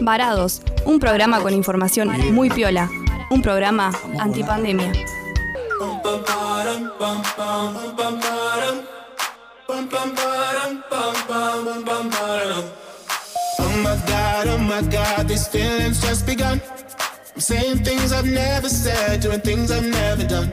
Varados, un programa con información muy piola, un programa antipandemia. Oh my god, oh my god, these feelings just begun. I'm saying things I've never said, doing things I've never done.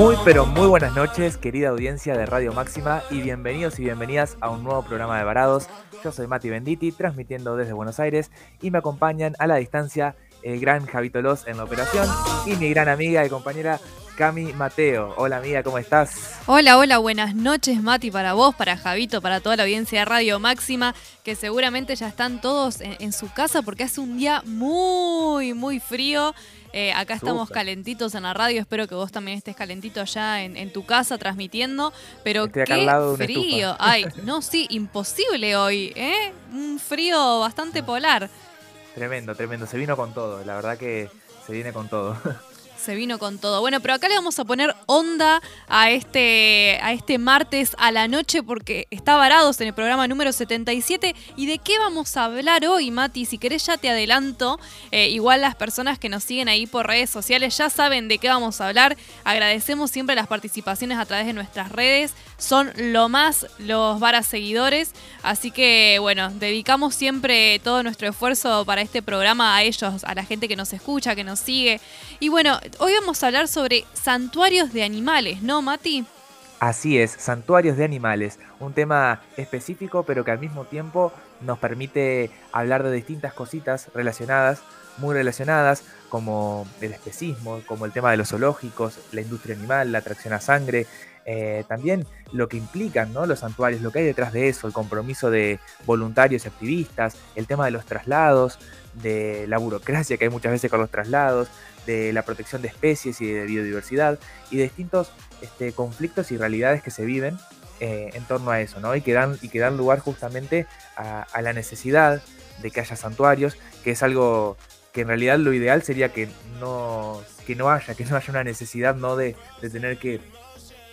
Muy pero muy buenas noches, querida audiencia de Radio Máxima y bienvenidos y bienvenidas a un nuevo programa de Varados. Yo soy Mati Benditi, transmitiendo desde Buenos Aires y me acompañan a la distancia el gran Javito en la operación y mi gran amiga y compañera Cami Mateo. Hola amiga, ¿cómo estás? Hola, hola, buenas noches Mati para vos, para Javito, para toda la audiencia de Radio Máxima, que seguramente ya están todos en, en su casa porque hace un día muy, muy frío. Eh, acá estamos calentitos en la radio, espero que vos también estés calentito allá en, en tu casa transmitiendo, pero Estoy qué frío. Ay, no, sí, imposible hoy, ¿eh? Un frío bastante polar. Tremendo, tremendo. Se vino con todo, la verdad que se viene con todo. Se vino con todo. Bueno, pero acá le vamos a poner onda a este, a este martes a la noche porque está varados en el programa número 77. ¿Y de qué vamos a hablar hoy, Mati? Si querés ya te adelanto. Eh, igual las personas que nos siguen ahí por redes sociales ya saben de qué vamos a hablar. Agradecemos siempre las participaciones a través de nuestras redes. Son lo más los varas seguidores. Así que, bueno, dedicamos siempre todo nuestro esfuerzo para este programa a ellos, a la gente que nos escucha, que nos sigue. Y bueno, hoy vamos a hablar sobre santuarios de animales, ¿no, Mati? Así es, santuarios de animales, un tema específico pero que al mismo tiempo nos permite hablar de distintas cositas relacionadas, muy relacionadas, como el especismo, como el tema de los zoológicos, la industria animal, la atracción a sangre, eh, también lo que implican ¿no? los santuarios, lo que hay detrás de eso, el compromiso de voluntarios y activistas, el tema de los traslados, de la burocracia que hay muchas veces con los traslados, de la protección de especies y de biodiversidad y de distintos este, conflictos y realidades que se viven eh, en torno a eso, ¿no? Y que dan, y que dan lugar justamente a, la necesidad de que haya santuarios, que es algo que en realidad lo ideal sería que no, que no haya, que no haya una necesidad ¿no? de, de tener que,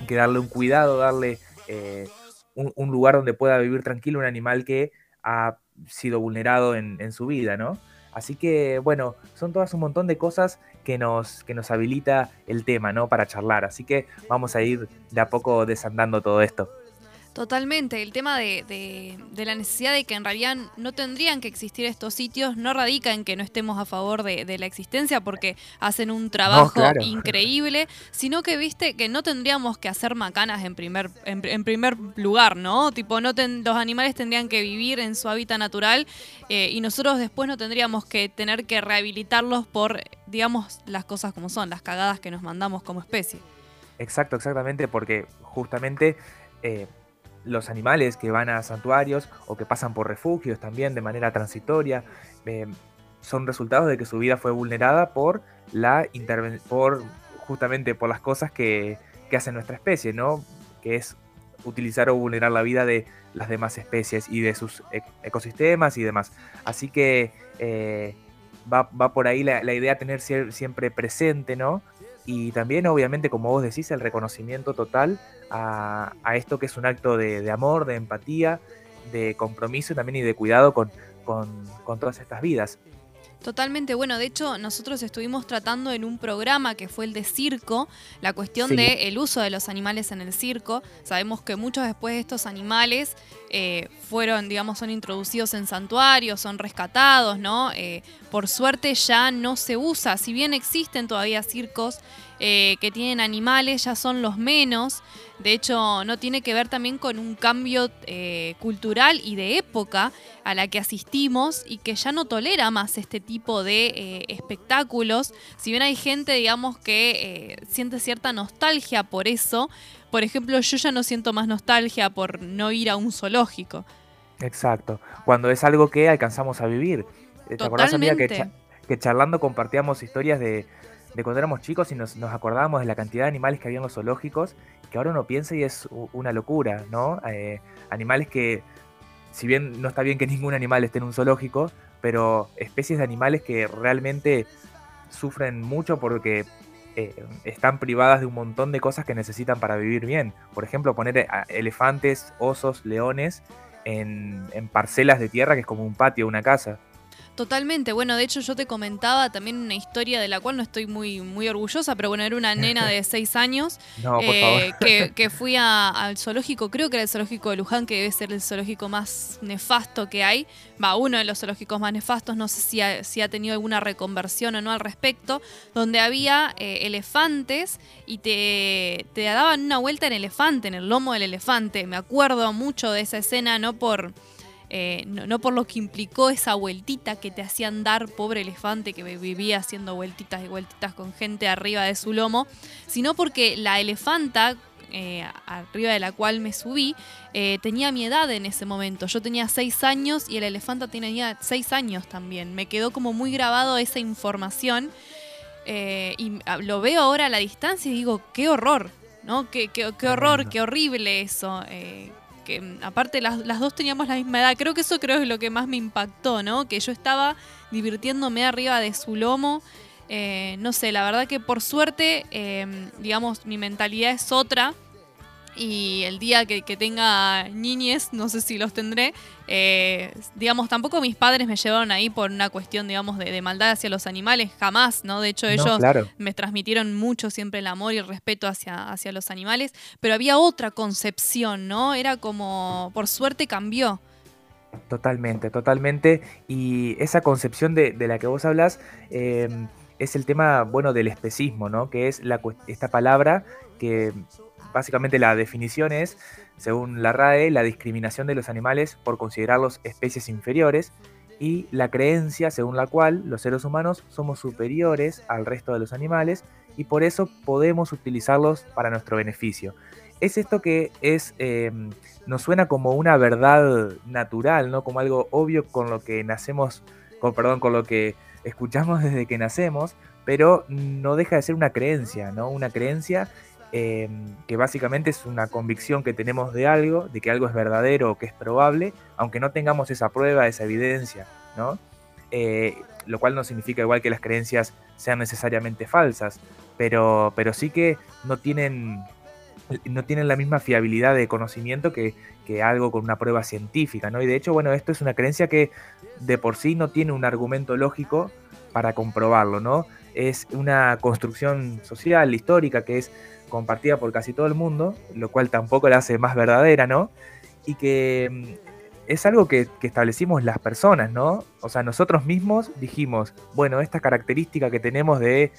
que darle un cuidado, darle eh, un, un lugar donde pueda vivir tranquilo un animal que ha sido vulnerado en, en su vida, ¿no? Así que, bueno, son todas un montón de cosas que nos, que nos habilita el tema, ¿no? Para charlar. Así que vamos a ir de a poco desandando todo esto. Totalmente, el tema de, de- de la necesidad de que en realidad no tendrían que existir estos sitios no radica en que no estemos a favor de, de la existencia porque hacen un trabajo claro. increíble, sino que viste que no tendríamos que hacer macanas en primer, en, en primer lugar, ¿no? Tipo, no ten- los animales tendrían que vivir en su hábitat natural eh, y nosotros después no tendríamos que tener que rehabilitarlos por, digamos, las cosas como son, las cagadas que nos mandamos como especie. Exacto, exactamente, porque justamente eh, los animales que van a santuarios o que pasan por refugios también de manera transitoria eh, son resultados de que su vida fue vulnerada por la por justamente por las cosas que, que hace nuestra especie, ¿no? Que es utilizar o vulnerar la vida de las demás especies y de sus e- ecosistemas y demás. Así que eh, va, va por ahí la, idea tener siempre presente, ¿no? Y también, obviamente, como vos decís, el reconocimiento total a, a esto que es un acto de, de amor, de empatía, de compromiso también y de cuidado con, con, con todas estas vidas. Totalmente, bueno, de hecho nosotros estuvimos tratando en un programa que fue el de circo, la cuestión Sí. de el uso de los animales en el circo. Sabemos que muchos después de estos animales eh, fueron, digamos, son introducidos en santuarios, son rescatados, ¿no? Eh, por suerte ya no se usa, si bien existen todavía circos eh, que tienen animales, ya son los menos. De hecho, no tiene que ver también con un cambio cultural y de época a la que asistimos y que ya no tolera más este tipo de espectáculos. Si bien hay gente, digamos, que siente cierta nostalgia por eso, por ejemplo, yo ya no siento más nostalgia por no ir a un zoológico. Exacto. Cuando es algo que alcanzamos a vivir. Eh, ¿Te acordás, amiga, que, Totalmente. cha- que charlando compartíamos historias de, de cuando éramos chicos y nos, nos acordábamos de la cantidad de animales que había en los zoológicos, que ahora uno piensa y es una locura, ¿no? Eh, animales que, si bien no está bien que ningún animal esté en un zoológico, pero especies de animales que realmente sufren mucho porque eh, están privadas de un montón de cosas que necesitan para vivir bien. Por ejemplo, poner elefantes, osos, leones en, en parcelas de tierra que es como un patio, una casa. Totalmente, bueno, de hecho yo te comentaba también una historia de la cual no estoy muy, muy orgullosa, pero bueno, era una nena de seis años eh, que, que, fui al zoológico, creo que era el zoológico de Luján, que debe ser el zoológico más nefasto que hay, va, uno de los zoológicos más nefastos, no sé si ha, si ha tenido alguna reconversión o no al respecto, donde había eh, elefantes y te, te daban una vuelta en elefante, en el lomo del elefante, me acuerdo mucho de esa escena, no por eh, no, por lo que implicó esa vueltita que te hacían dar, pobre elefante que vivía haciendo vueltitas y vueltitas con gente arriba de su lomo, sino porque la elefanta, eh, arriba de la cual me subí, eh, tenía mi edad en ese momento. Yo tenía seis años y el elefanta tenía seis años también. Me quedó como muy grabado esa información y lo veo ahora a la distancia y digo, qué horror, ¿no? Qué, qué, qué horror, qué horrible eso que aparte las, dos teníamos la misma edad. Creo que eso creo es lo que más me impactó, ¿no? Que yo estaba divirtiéndome arriba de su lomo. Eh, no sé, la verdad que por suerte, em, digamos, mi mentalidad es otra y el día que, tenga niñes, no sé si los tendré, eh, digamos, tampoco mis padres me llevaron ahí por una cuestión, digamos, de, maldad hacia los animales, jamás, ¿no? De hecho, ellos me transmitieron mucho siempre el amor y el respeto hacia, hacia los animales, pero había otra concepción, ¿no? Era como, por suerte cambió. Totalmente, totalmente. Y esa concepción de, la que vos hablas em, es el tema, bueno, del especismo, ¿no? Que es la, esta palabra que Básicamente la definición es, según la RAE, la discriminación de los animales por considerarlos especies inferiores y la creencia según la cual los seres humanos somos superiores al resto de los animales y por eso podemos utilizarlos para nuestro beneficio. Es esto que es, eh, nos suena como una verdad natural, ¿no? Como algo obvio con lo que nacemos, con, perdón, con lo que escuchamos desde que nacemos, pero no deja de ser una creencia, ¿no? Una creencia Em, que básicamente es una convicción que tenemos de algo, de que algo es verdadero o que es probable, aunque no tengamos esa prueba, esa evidencia, ¿no? Eh, lo cual no significa igual que las creencias sean necesariamente falsas, pero, pero sí que no tienen, no tienen la misma fiabilidad de conocimiento que, que, algo con una prueba científica, ¿no? Y de hecho, bueno, esto es una creencia que de por sí no tiene un argumento lógico para comprobarlo, ¿no? Es una construcción social, histórica, que es compartida por casi todo el mundo, lo cual tampoco la hace más verdadera, ¿no? Y que mm, es algo que, establecimos las personas, ¿no? O sea, nosotros mismos dijimos, bueno, esta característica que tenemos de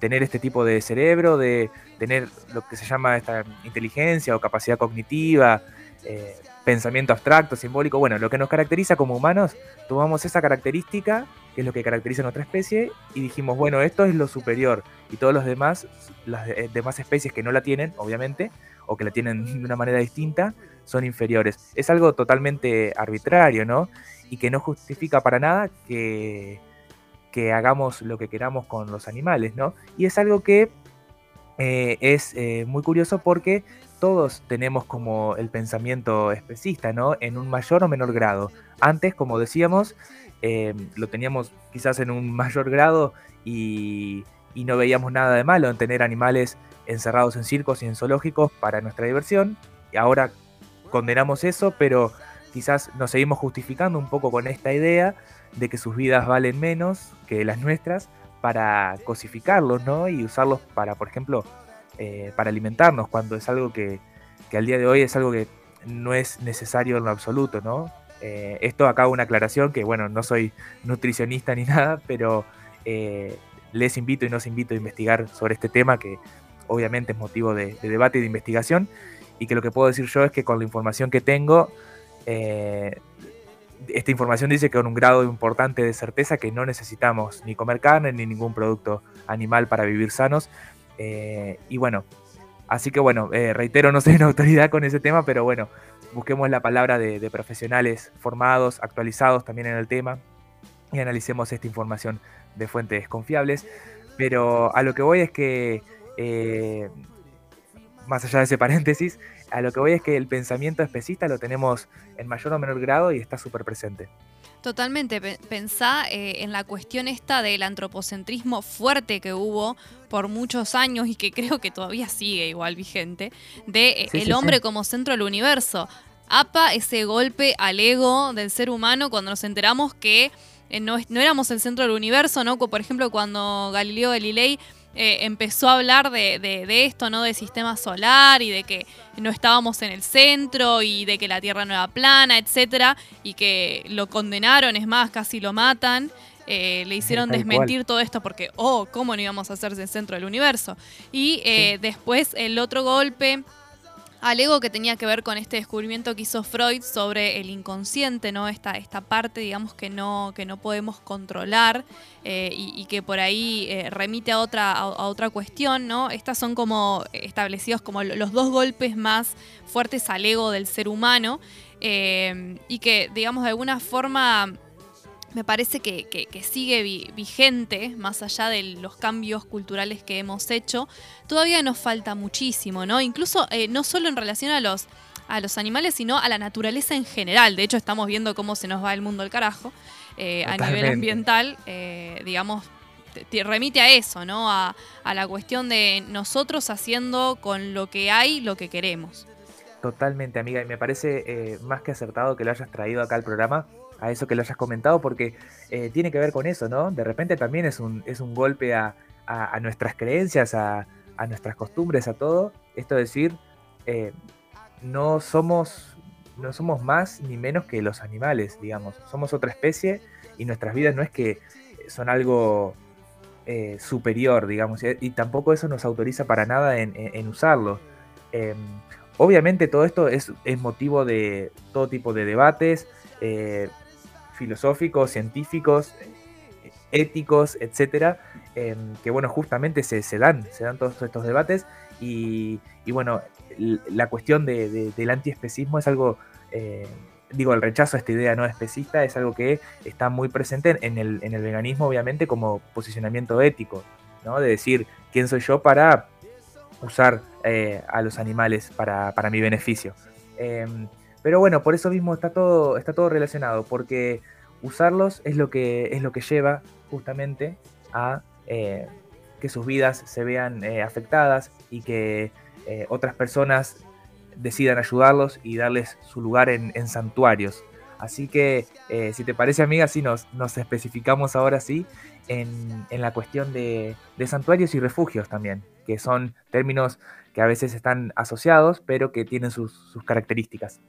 tener este tipo de cerebro, de tener lo que se llama esta inteligencia o capacidad cognitiva, eh, pensamiento abstracto, simbólico, bueno, lo que nos caracteriza como humanos, tomamos esa característica, que es lo que caracteriza a nuestra especie, y dijimos, bueno, esto es lo superior, y todos los demás, las eh, demás especies que no la tienen, obviamente, o que la tienen de una manera distinta, son inferiores. Es algo totalmente arbitrario, ¿no? Y que no justifica para nada que, que hagamos lo que queramos con los animales, ¿no? Y es algo que eh, es eh, muy curioso porque todos tenemos como el pensamiento especista, ¿no? En un mayor o menor grado. Antes, como decíamos, eh, lo teníamos quizás en un mayor grado y, no veíamos nada de malo en tener animales encerrados en circos y en zoológicos para nuestra diversión. Y ahora condenamos eso, pero quizás nos seguimos justificando un poco con esta idea de que sus vidas valen menos que las nuestras para cosificarlos, ¿no? Y usarlos para, por ejemplo, eh, para alimentarnos, cuando es algo que, al día de hoy es algo que no es necesario en lo absoluto, ¿no? Eh, esto acá una aclaración que, bueno, no soy nutricionista ni nada, pero eh, les invito y nos invito a investigar sobre este tema que obviamente es motivo de, debate y de investigación y que lo que puedo decir yo es que con la información que tengo, esta información dice que con un grado importante de certeza que no necesitamos ni comer carne ni ningún producto animal para vivir sanos, eh, y bueno, así que bueno, eh, reitero, no soy una autoridad con ese tema, pero bueno, busquemos la palabra de, profesionales formados, actualizados también en el tema y analicemos esta información de fuentes confiables. Pero a lo que voy es que, eh, más allá de ese paréntesis, a lo que voy es que el pensamiento especista lo tenemos en mayor o menor grado y está súper presente. Totalmente, pensá eh, en la cuestión esta del antropocentrismo fuerte que hubo por muchos años y que creo que todavía sigue igual vigente, de eh, el hombre como centro del universo. APA ese golpe al ego del ser humano cuando nos enteramos que eh, no, no, éramos el centro del universo, ¿no? Por ejemplo, cuando Galileo Galilei eh, empezó a hablar de, esto, ¿no? De sistema solar y de que no estábamos en el centro y de que la Tierra no era plana, etcétera, y que lo condenaron, es más, casi lo matan. Eh, le hicieron desmentir todo esto porque, oh, ¿cómo no íbamos a hacerse el centro del universo? Y eh, después el otro golpe Alego que tenía que ver con este descubrimiento que hizo Freud sobre el inconsciente, ¿no? Esta, esta parte, digamos, que no, que no podemos controlar eh, y, que por ahí eh, remite a otra, a, otra cuestión, ¿no? Estas son como establecidos como los dos golpes más fuertes al ego del ser humano eh, y que, digamos, de alguna forma me parece que, sigue vigente, más allá de los cambios culturales que hemos hecho, todavía nos falta muchísimo, ¿no? Incluso eh, no solo en relación a los, a los animales, sino a la naturaleza en general. De hecho, estamos viendo cómo se nos va el mundo al carajo eh, a nivel ambiental, eh, digamos, te, remite a eso, ¿no? A, a la cuestión de nosotros haciendo con lo que hay lo que queremos. Totalmente, amiga, y me parece más que acertado que lo hayas traído acá al programa a eso que lo hayas comentado, porque eh, tiene que ver con eso, ¿no? De repente también es un, es un golpe a, nuestras creencias, a, nuestras costumbres, a todo. Esto es decir, eh, no, somos, no somos más ni menos que los animales, digamos. Somos otra especie y nuestras vidas no es que son algo eh, superior, digamos, y, tampoco eso nos autoriza para nada en, usarlo. Em, obviamente todo esto es, es, motivo de todo tipo de debates, filosóficos, científicos, éticos, etcétera, em, que bueno, justamente se, dan, se dan todos estos debates y, bueno, la cuestión del antiespecismo es algo, eh, digo, el rechazo a esta idea no especista es algo que está muy presente en el, en el veganismo, obviamente, como posicionamiento ético, ¿no? De decir, ¿quién soy yo para usar eh, a los animales para, para mi beneficio? Pero bueno, por eso mismo está todo, está todo relacionado, porque usarlos es lo que, es lo que lleva justamente a eh, que sus vidas se vean eh, afectadas y que eh, otras personas decidan ayudarlos y darles su lugar en, santuarios. Así que, si te parece, amiga, sí nos, nos especificamos ahora sí en, la cuestión de, santuarios y refugios también, que son términos que a veces están asociados, pero que tienen sus, sus características.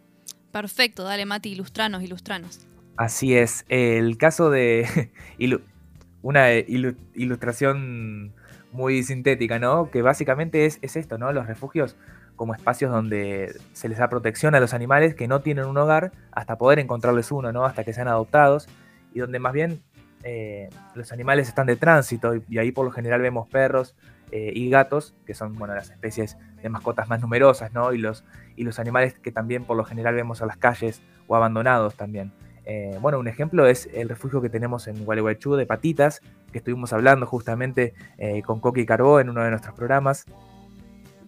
Perfecto, dale Mati, ilustranos, ilustranos. Así es, el caso de una ilustración muy sintética, ¿no? Que básicamente es, esto, ¿no? Los refugios como espacios donde se les da protección a los animales que no tienen un hogar hasta poder encontrarles uno, ¿no? Hasta que sean adoptados y donde más bien eh, los animales están de tránsito y, ahí por lo general vemos perros eh, y gatos, que son, bueno, las especies de mascotas más numerosas, ¿no? Y los, y los animales que también por lo general vemos a las calles o abandonados también. Eh, bueno, un ejemplo es el refugio que tenemos en Gualeguaychú de patitas, que estuvimos hablando justamente eh, con Coqui Carbó en uno de nuestros programas,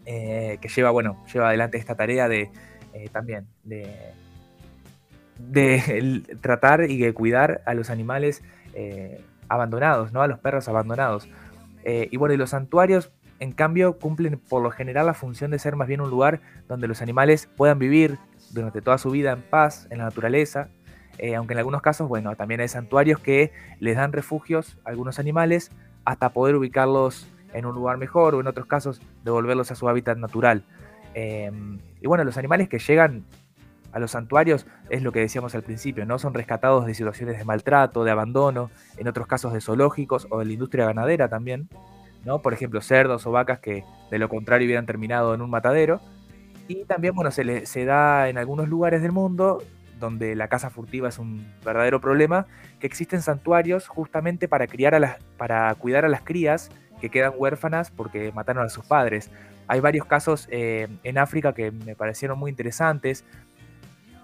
eh, que lleva, bueno, lleva adelante esta tarea de también de, de tratar y de cuidar a los animales abandonados, ¿no? A los perros abandonados. Y bueno, y los santuarios en cambio cumplen por lo general la función de ser más bien un lugar donde los animales puedan vivir durante toda su vida en paz, en la naturaleza, eh, aunque en algunos casos, bueno, también hay santuarios que les dan refugios a algunos animales hasta poder ubicarlos en un lugar mejor o en otros casos devolverlos a su hábitat natural. Em, y bueno, los animales que llegan a los santuarios es lo que decíamos al principio, ¿no? Son rescatados de situaciones de maltrato, de abandono, en otros casos de zoológicos o de la industria ganadera también, ¿no? Por ejemplo, cerdos o vacas que de lo contrario hubieran terminado en un matadero. Y también, bueno, se, se da en algunos lugares del mundo donde la caza furtiva es un verdadero problema, que existen santuarios justamente para, criar a las, para cuidar a las crías que quedan huérfanas porque mataron a sus padres. Hay varios casos eh, en África que me parecieron muy interesantes.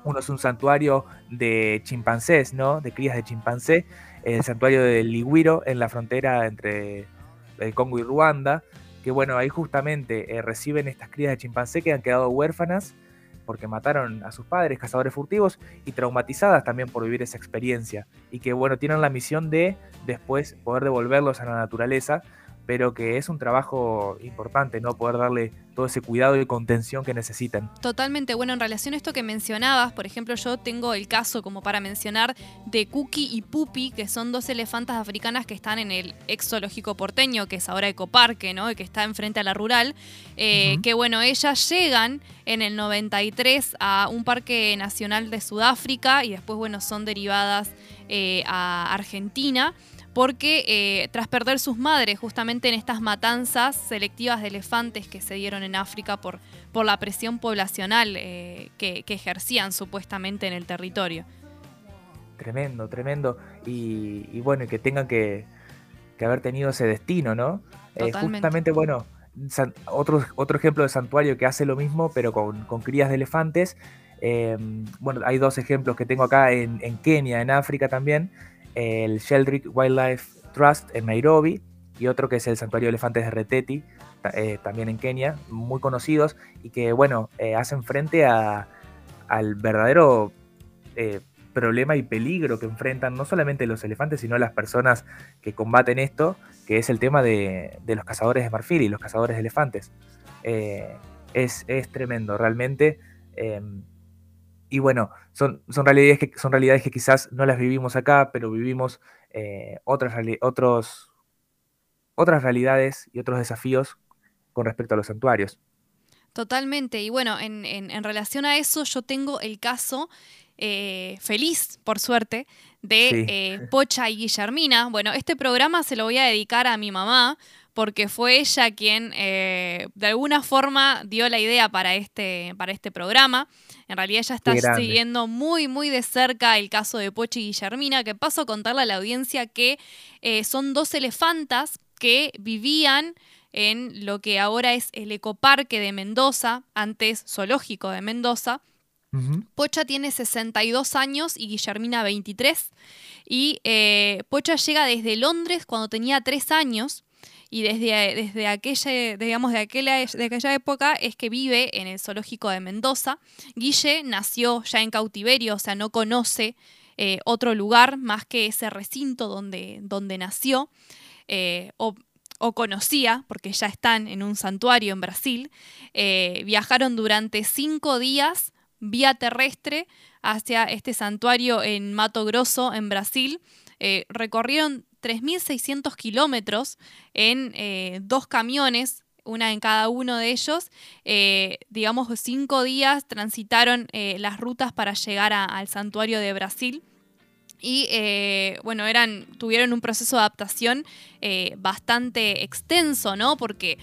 Uno es un santuario de chimpancés, ¿no? De crías de chimpancé. El santuario de Ligüiro en la frontera entre el Congo y Ruanda, que bueno, ahí justamente eh, reciben estas crías de chimpancé que han quedado huérfanas porque mataron a sus padres, cazadores furtivos, y traumatizadas también por vivir esa experiencia. Y que bueno, tienen la misión de después poder devolverlos a la naturaleza pero que es un trabajo importante, ¿no? Poder darle todo ese cuidado y contención que necesitan. Totalmente. Bueno, en relación a esto que mencionabas, por ejemplo, yo tengo el caso, como para mencionar, de Cookie y Pupi, que son dos elefantas africanas que están en el exológico porteño, que es ahora Ecoparque, ¿no? Que está enfrente a la rural. Eh, que bueno, ellas llegan en el 93 a un parque nacional de Sudáfrica y después, bueno, son derivadas eh, a Argentina porque eh, tras perder sus madres justamente en estas matanzas selectivas de elefantes que se dieron en África por, por la presión poblacional eh, que, ejercían supuestamente en el territorio. Tremendo, tremendo. Y, bueno, que tengan que, haber tenido ese destino, ¿no? Eh, justamente, bueno, otro, otro ejemplo de santuario que hace lo mismo, pero con, crías de elefantes. bueno, hay dos ejemplos que tengo acá en, en Kenia, en África también, el Sheldrick Wildlife Trust en Nairobi y otro que es el Santuario de Elefantes de Reteti, eh, también en Kenia, muy conocidos y que, bueno, eh, hacen frente a, al verdadero eh, problema y peligro que enfrentan no solamente los elefantes, sino las personas que combaten esto, que es el tema de, los cazadores de marfil y los cazadores de elefantes. Es, es, tremendo, realmente. Y bueno, son, son, realidades que, son realidades que quizás no las vivimos acá, pero vivimos eh, otras, otros, otras realidades y otros desafíos con respecto a los santuarios. Totalmente. Y bueno, en, relación a eso, yo tengo el caso eh, feliz, por suerte, de eh, Pocha y Guillermina. Bueno, este programa se lo voy a dedicar a mi mamá, porque fue ella quien de alguna forma dio la idea para este, para este programa. En realidad ella está siguiendo muy, muy de cerca el caso de Pochi y Guillermina, que paso a contarle a la audiencia que eh, son dos elefantas que vivían en lo que ahora es el ecoparque de Mendoza, antes zoológico de Mendoza. Pocha tiene 62 años y Guillermina 23. Y eh, Pocha llega desde Londres cuando tenía 3 años y desde, desde, aquella, digamos, de, aquella, de aquella época es que vive en el zoológico de Mendoza. Guille nació ya en cautiverio, o sea, no conoce eh, otro lugar más que ese recinto donde, donde nació, eh, o, conocía, porque ya están en un santuario en Brasil. Eh, viajaron durante cinco días vía terrestre hacia este santuario en Mato Grosso, en Brasil. recorrieron 3.600 kilómetros en eh, dos camiones, una en cada uno de ellos. Eh, digamos, cinco días transitaron eh, las rutas para llegar al santuario de Brasil. Y bueno, eran, tuvieron un proceso de adaptación bastante extenso, ¿no? Porque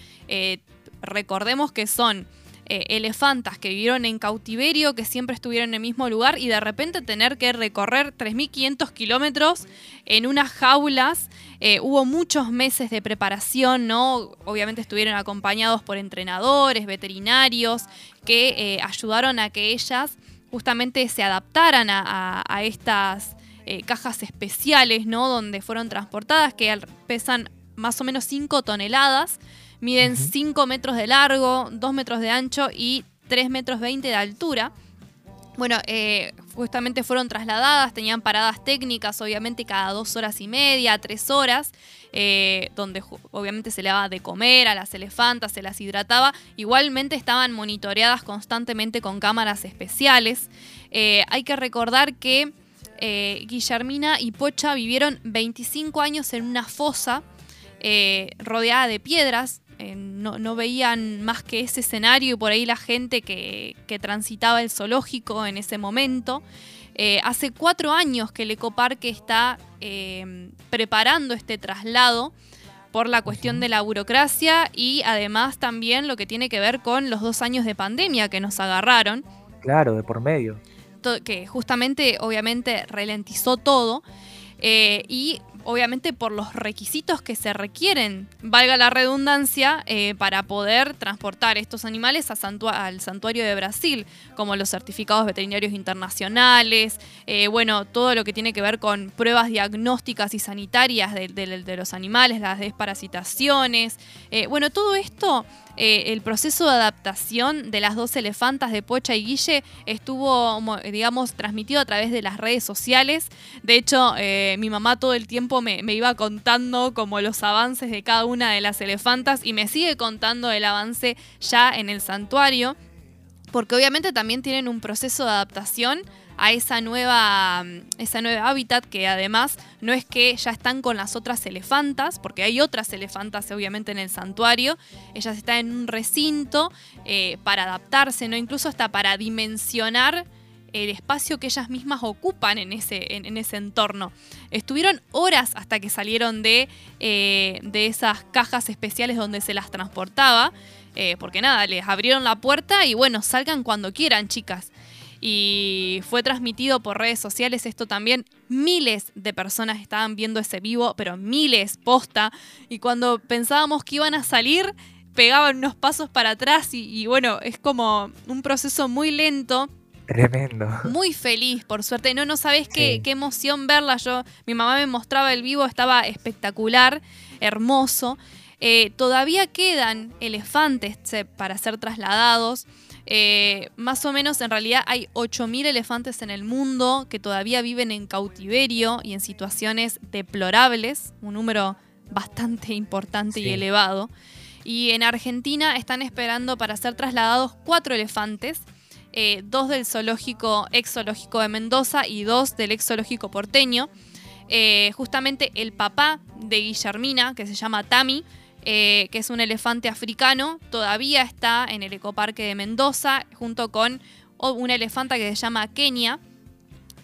recordemos que son eh, elefantas que vivieron en cautiverio, que siempre estuvieron en el mismo lugar y de repente tener que recorrer 3.500 kilómetros en unas jaulas. Eh, hubo muchos meses de preparación, ¿no? Obviamente estuvieron acompañados por entrenadores, veterinarios, que eh, ayudaron a que ellas justamente se adaptaran a, estas cajas especiales, ¿no? Donde fueron transportadas, que pesan más o menos 5 toneladas. Miden 5 metros de largo, 2 metros de ancho y 3 metros 20 de altura. Bueno, eh, justamente fueron trasladadas, tenían paradas técnicas, obviamente cada dos horas y media, tres horas, eh, donde obviamente se le daba de comer a las elefantas, se las hidrataba. Igualmente estaban monitoreadas constantemente con cámaras especiales. Eh, hay que recordar que Guillermina y Pocha vivieron 25 años en una fosa rodeada de piedras, eh, no, veían más que ese escenario y por ahí la gente que, transitaba el zoológico en ese momento. Eh, hace cuatro años que el ecoparque está eh, preparando este traslado por la cuestión de la burocracia y además también lo que tiene que ver con los dos años de pandemia que nos agarraron. Claro, de por medio. Que justamente, obviamente, ralentizó todo. y obviamente por los requisitos que se requieren, valga la redundancia, eh, para poder transportar estos animales al santuario de Brasil, como los certificados veterinarios internacionales, eh, bueno, todo lo que tiene que ver con pruebas diagnósticas y sanitarias de, los animales, las desparasitaciones, eh, bueno, todo esto el proceso de adaptación de las dos elefantas de Pocha y Guille estuvo, digamos, transmitido a través de las redes sociales. De hecho, mi mamá todo el tiempo me, iba contando como los avances de cada una de las elefantas y me sigue contando el avance ya en el santuario, porque obviamente también tienen un proceso de adaptación a esa nueva, esa nueva hábitat que además no es que ya están con las otras elefantas, porque hay otras elefantas obviamente en el santuario, ellas están en un recinto eh, para adaptarse, ¿no? incluso hasta para dimensionar el espacio que ellas mismas ocupan en ese, en, ese entorno. Estuvieron horas hasta que salieron de, eh, de esas cajas especiales donde se las transportaba, eh, porque nada, les abrieron la puerta y bueno, salgan cuando quieran, chicas y fue transmitido por redes sociales esto también. Miles de personas estaban viendo ese vivo, pero miles posta. Y cuando pensábamos que iban a salir, pegaban unos pasos para atrás y, bueno, es como un proceso muy lento. Tremendo. Muy feliz, por suerte. No, no sabes qué, qué emoción verla. Yo, mi mamá me mostraba el vivo, estaba espectacular, hermoso. Eh, todavía quedan elefantes para ser trasladados. Eh, más o menos, en realidad, hay 8.000 elefantes en el mundo que todavía viven en cautiverio y en situaciones deplorables, un número bastante importante y elevado. Y en Argentina están esperando para ser trasladados cuatro elefantes, eh, dos del zoológico, ex zoológico de Mendoza y dos del ex porteño. Eh, justamente el papá de Guillermina, que se llama Tami, eh, que es un elefante africano, todavía está en el ecoparque de Mendoza, junto con una elefanta que se llama Kenia.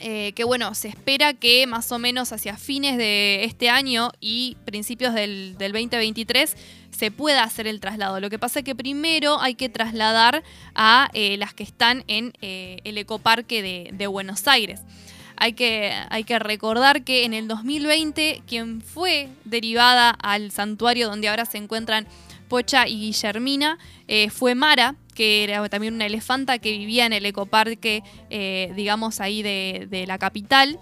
Eh, que bueno, se espera que más o menos hacia fines de este año y principios del, 2023 se pueda hacer el traslado. Lo que pasa es que primero hay que trasladar a eh, las que están en el ecoparque de Buenos Aires hay que, hay que recordar que en el 2020 quien fue derivada al santuario donde ahora se encuentran Pocha y Guillermina eh, fue Mara, que era también una elefanta que vivía en el ecoparque, eh, digamos, ahí de, la capital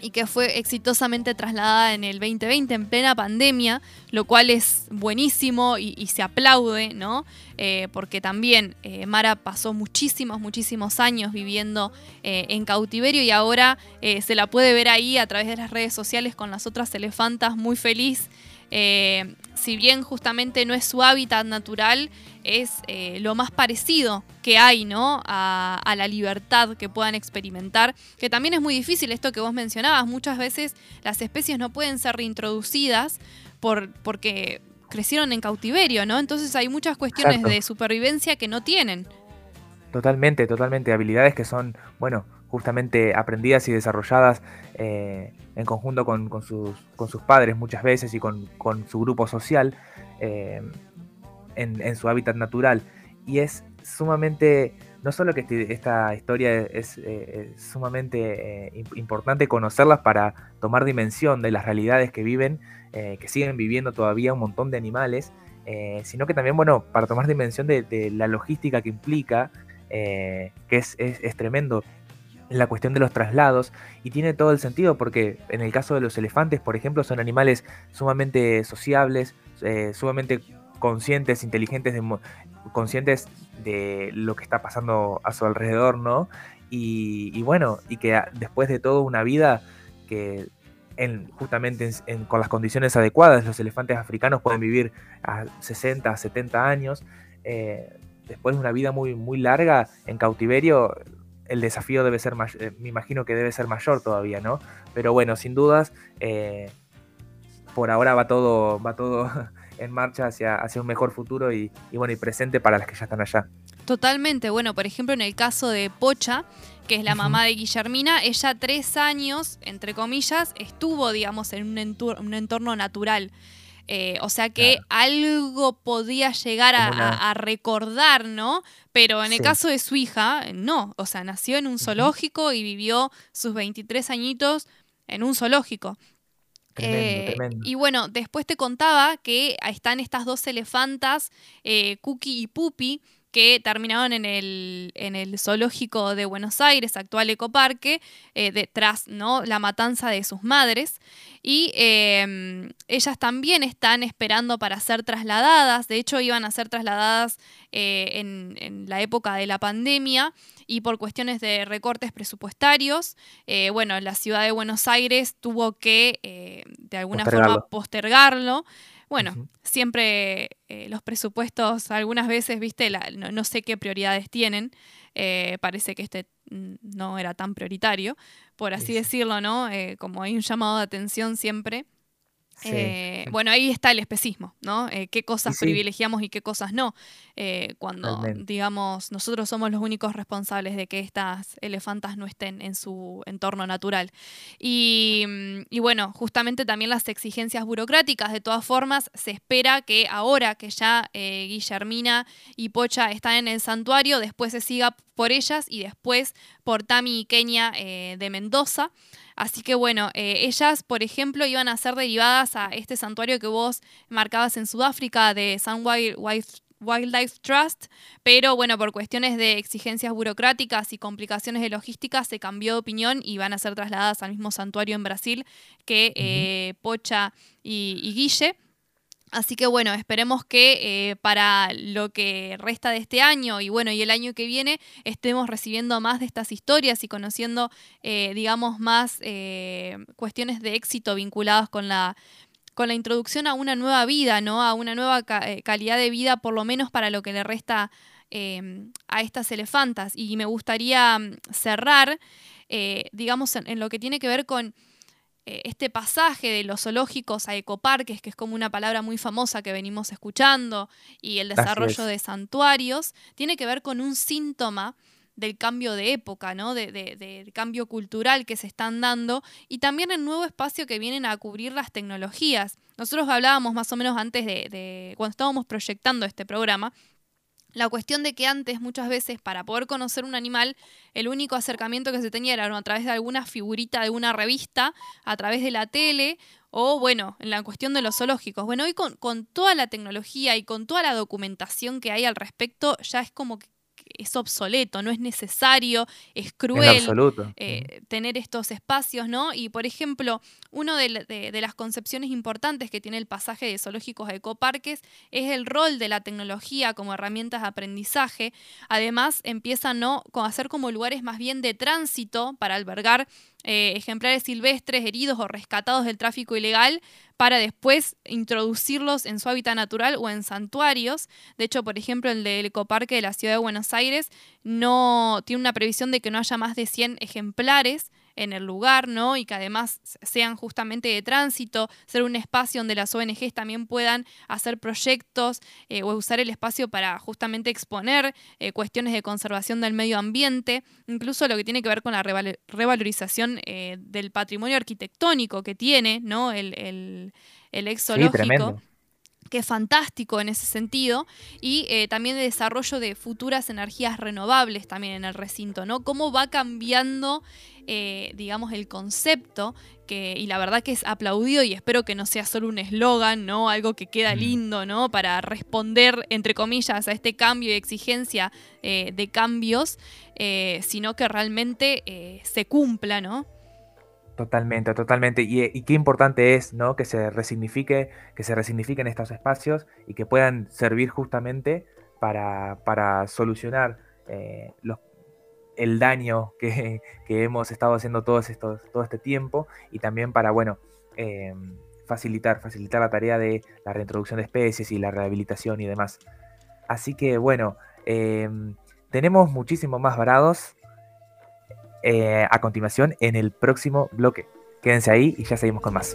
y que fue exitosamente trasladada en el 2020 en plena pandemia, lo cual es buenísimo y, se aplaude, ¿no? Eh, porque también Mara pasó muchísimos, muchísimos años viviendo en cautiverio y ahora se la puede ver ahí a través de las redes sociales con las otras elefantas muy feliz si bien justamente no es su hábitat natural, es eh, lo más parecido que hay ¿no? A, la libertad que puedan experimentar, que también es muy difícil esto que vos mencionabas, muchas veces las especies no pueden ser reintroducidas por, porque crecieron en cautiverio, ¿no? Entonces hay muchas cuestiones de supervivencia que no tienen. Totalmente, totalmente, habilidades que son, bueno, justamente aprendidas y desarrolladas eh, en conjunto con, sus, con, sus, padres muchas veces y con, su grupo social eh, en, su hábitat natural. Y es sumamente, no solo que este, esta historia es, eh, sumamente importante conocerlas para tomar dimensión de las realidades que viven, que siguen viviendo todavía un montón de animales, sino que también, bueno, para tomar dimensión de, la logística que implica, que es, es tremendo la cuestión de los traslados y tiene todo el sentido porque en el caso de los elefantes, por ejemplo, son animales sumamente sociables, eh, sumamente conscientes, inteligentes, conscientes de lo que está pasando a su alrededor, ¿no? Y, bueno, y que después de todo una vida que en, justamente con las condiciones adecuadas, los elefantes africanos pueden vivir a 60, 70 años. Eh, después de una vida muy, muy larga en cautiverio, el desafío debe ser, eh, me imagino que debe ser mayor todavía, ¿no? Pero bueno, sin dudas, eh, por ahora va todo, va todo en marcha hacia, hacia un mejor futuro y, bueno, y presente para las que ya están allá. Totalmente, bueno, por ejemplo, en el caso de Pocha, que es la mamá de Guillermina, ella tres años, entre comillas, estuvo, digamos, en un entorno natural. Eh, o sea que algo podía llegar a, recordar, ¿no? Pero en el caso de su hija, no. O sea, nació en un zoológico y vivió sus 23 añitos en un zoológico. Tremendo, Eh, tremendo. y bueno, después te contaba que están estas dos elefantas, eh, Cookie y Puppy, que terminaron en el, en el zoológico de Buenos Aires, actual ecoparque, eh, detrás, ¿no? La matanza de sus madres. Y eh, ellas también están esperando para ser trasladadas. De hecho, iban a ser trasladadas eh, en, en la época de la pandemia y por cuestiones de recortes presupuestarios, eh, bueno, la ciudad de Buenos Aires tuvo que eh, de alguna forma Postergarlo. Bueno, siempre eh, los presupuestos, algunas veces, viste, La- no, no sé qué prioridades tienen. eh, parece que este no era tan prioritario, por así Sí. decirlo, ¿no? Eh, como hay un llamado de atención siempre. Sí. Eh, bueno, ahí está el especismo, ¿no? Eh, qué cosas sí. privilegiamos y qué cosas no. Eh, cuando, digamos, nosotros somos los únicos responsables de que estas elefantas no estén en su entorno natural. Y, mm, y bueno, justamente también las exigencias burocráticas. De todas formas, se espera que ahora que ya Guillermina y Pocha están en el santuario, después se siga por ellas y después por Tami y Kenia eh, de Mendoza. Así que bueno, eh, ellas, por ejemplo, iban a ser derivadas a este santuario que vos marcabas en Sudáfrica de Wild- Wild- Wildlife Trust, pero bueno, por cuestiones de exigencias burocráticas y complicaciones de logística se cambió de opinión y van a ser trasladadas al mismo santuario en Brasil que eh, Pocha y, y Guille. Así que bueno, esperemos que eh, para lo que resta de este año y bueno, y el año que viene estemos recibiendo más de estas historias y conociendo, eh, digamos, más eh, cuestiones de éxito vinculadas con la, con la introducción a una nueva vida, ¿no? A una nueva ca- calidad de vida, por lo menos para lo que le resta eh, a estas elefantas. Y me gustaría mm, cerrar, digamos, en lo que tiene que ver con eh, este pasaje de los zoológicos a ecoparques, que es como una palabra muy famosa que venimos escuchando, y el desarrollo es. de santuarios, tiene que ver con un síntoma del cambio de época, ¿no? De- de- del cambio cultural que se están dando y también el nuevo espacio que vienen a cubrir las tecnologías. Nosotros hablábamos más o menos antes de, de cuando estábamos proyectando este programa, la cuestión de que antes muchas veces para poder conocer un animal el único acercamiento que se tenía era a través de alguna figurita de una revista, a través de la tele o bueno, en la cuestión de los zoológicos. Bueno, hoy con, con toda la tecnología y con toda la documentación que hay al respecto ya es como que que es obsoleto, no es necesario, es cruel eh, tener estos espacios, ¿no? Y por ejemplo, una de, la- de- de las concepciones importantes que tiene el pasaje de zoológicos a ecoparques es el rol de la tecnología como herramientas de aprendizaje. Además, empiezan ¿no? a ser como lugares más bien de tránsito para albergar eh, ejemplares silvestres heridos o rescatados del tráfico ilegal para después introducirlos en su hábitat natural o en santuarios. De hecho, por ejemplo, el del ecoparque de la ciudad de Buenos Aires no tiene una previsión de que no haya más de 100 ejemplares en el lugar, ¿no? Y que además sean justamente de tránsito, ser un espacio donde las ONGs también puedan hacer proyectos eh, o usar el espacio para justamente exponer eh, cuestiones de conservación del medio ambiente, incluso lo que tiene que ver con la reval- revalorización eh, del patrimonio arquitectónico que tiene, ¿no? El, el, el ex Sí, zoológico tremendo. Que es fantástico en ese sentido, y eh, también el desarrollo de futuras energías renovables también en el recinto, ¿no? Cómo va cambiando, eh, digamos, el concepto, que, y la verdad que es aplaudido y espero que no sea solo un eslogan, ¿no? Algo que queda lindo, ¿no? Para responder, entre comillas, a este cambio y exigencia eh, de cambios, sino que realmente se cumpla, ¿no? Totalmente, totalmente. Y, qué importante es, ¿no? Que se resignifique, que se resignifiquen estos espacios y que puedan servir justamente para, para solucionar eh, los- el daño que, que hemos estado haciendo todos estos, todo este tiempo y también para, bueno, eh, facilitar, facilitar la tarea de la reintroducción de especies y la rehabilitación y demás. Así que, bueno, eh, tenemos muchísimo más varados eh, a continuación en el próximo bloque. Quédense ahí y ya seguimos con más.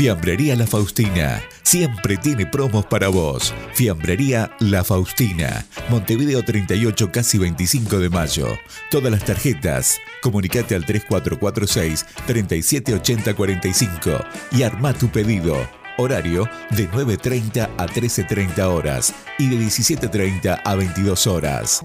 Fiambrería La Faustina. Siempre tiene promos para vos. Fiambrería La Faustina. Montevideo 38, casi 25 de mayo. Todas las tarjetas. Comunicate al 3446 378045 y arma tu pedido. Horario de 9.30 a 13.30 horas y de 17.30 a 22 horas.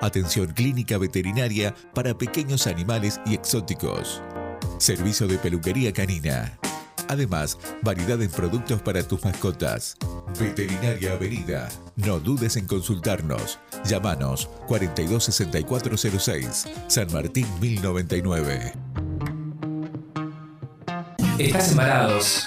Atención clínica veterinaria para pequeños animales y exóticos. Servicio de peluquería canina. Además, variedad en productos para tus mascotas. Veterinaria Avenida. No dudes en consultarnos. Llámanos 426406, San Martín 1099. Estás embarados,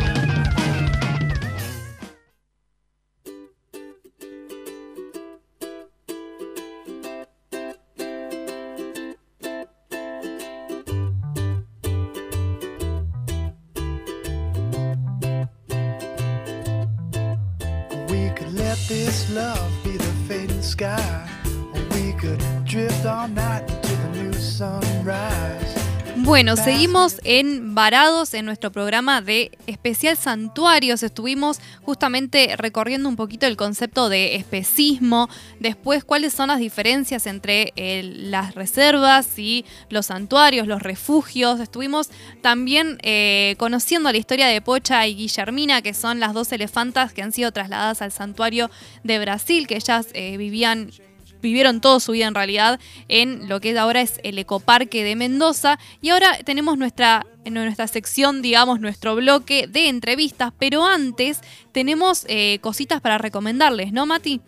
Bueno, seguimos en Varados en nuestro programa de especial santuarios. Estuvimos justamente recorriendo un poquito el concepto de especismo, después cuáles son las diferencias entre las reservas y los santuarios, los refugios. Estuvimos también eh, conociendo la historia de Pocha y Guillermina, que son las dos elefantas que han sido trasladadas al santuario de Brasil, que ellas eh, vivían vivieron toda su vida en realidad en lo que ahora es el Ecoparque de Mendoza. Y ahora tenemos nuestra, en nuestra sección, digamos, nuestro bloque de entrevistas, pero antes tenemos eh, cositas para recomendarles, ¿no, Mati?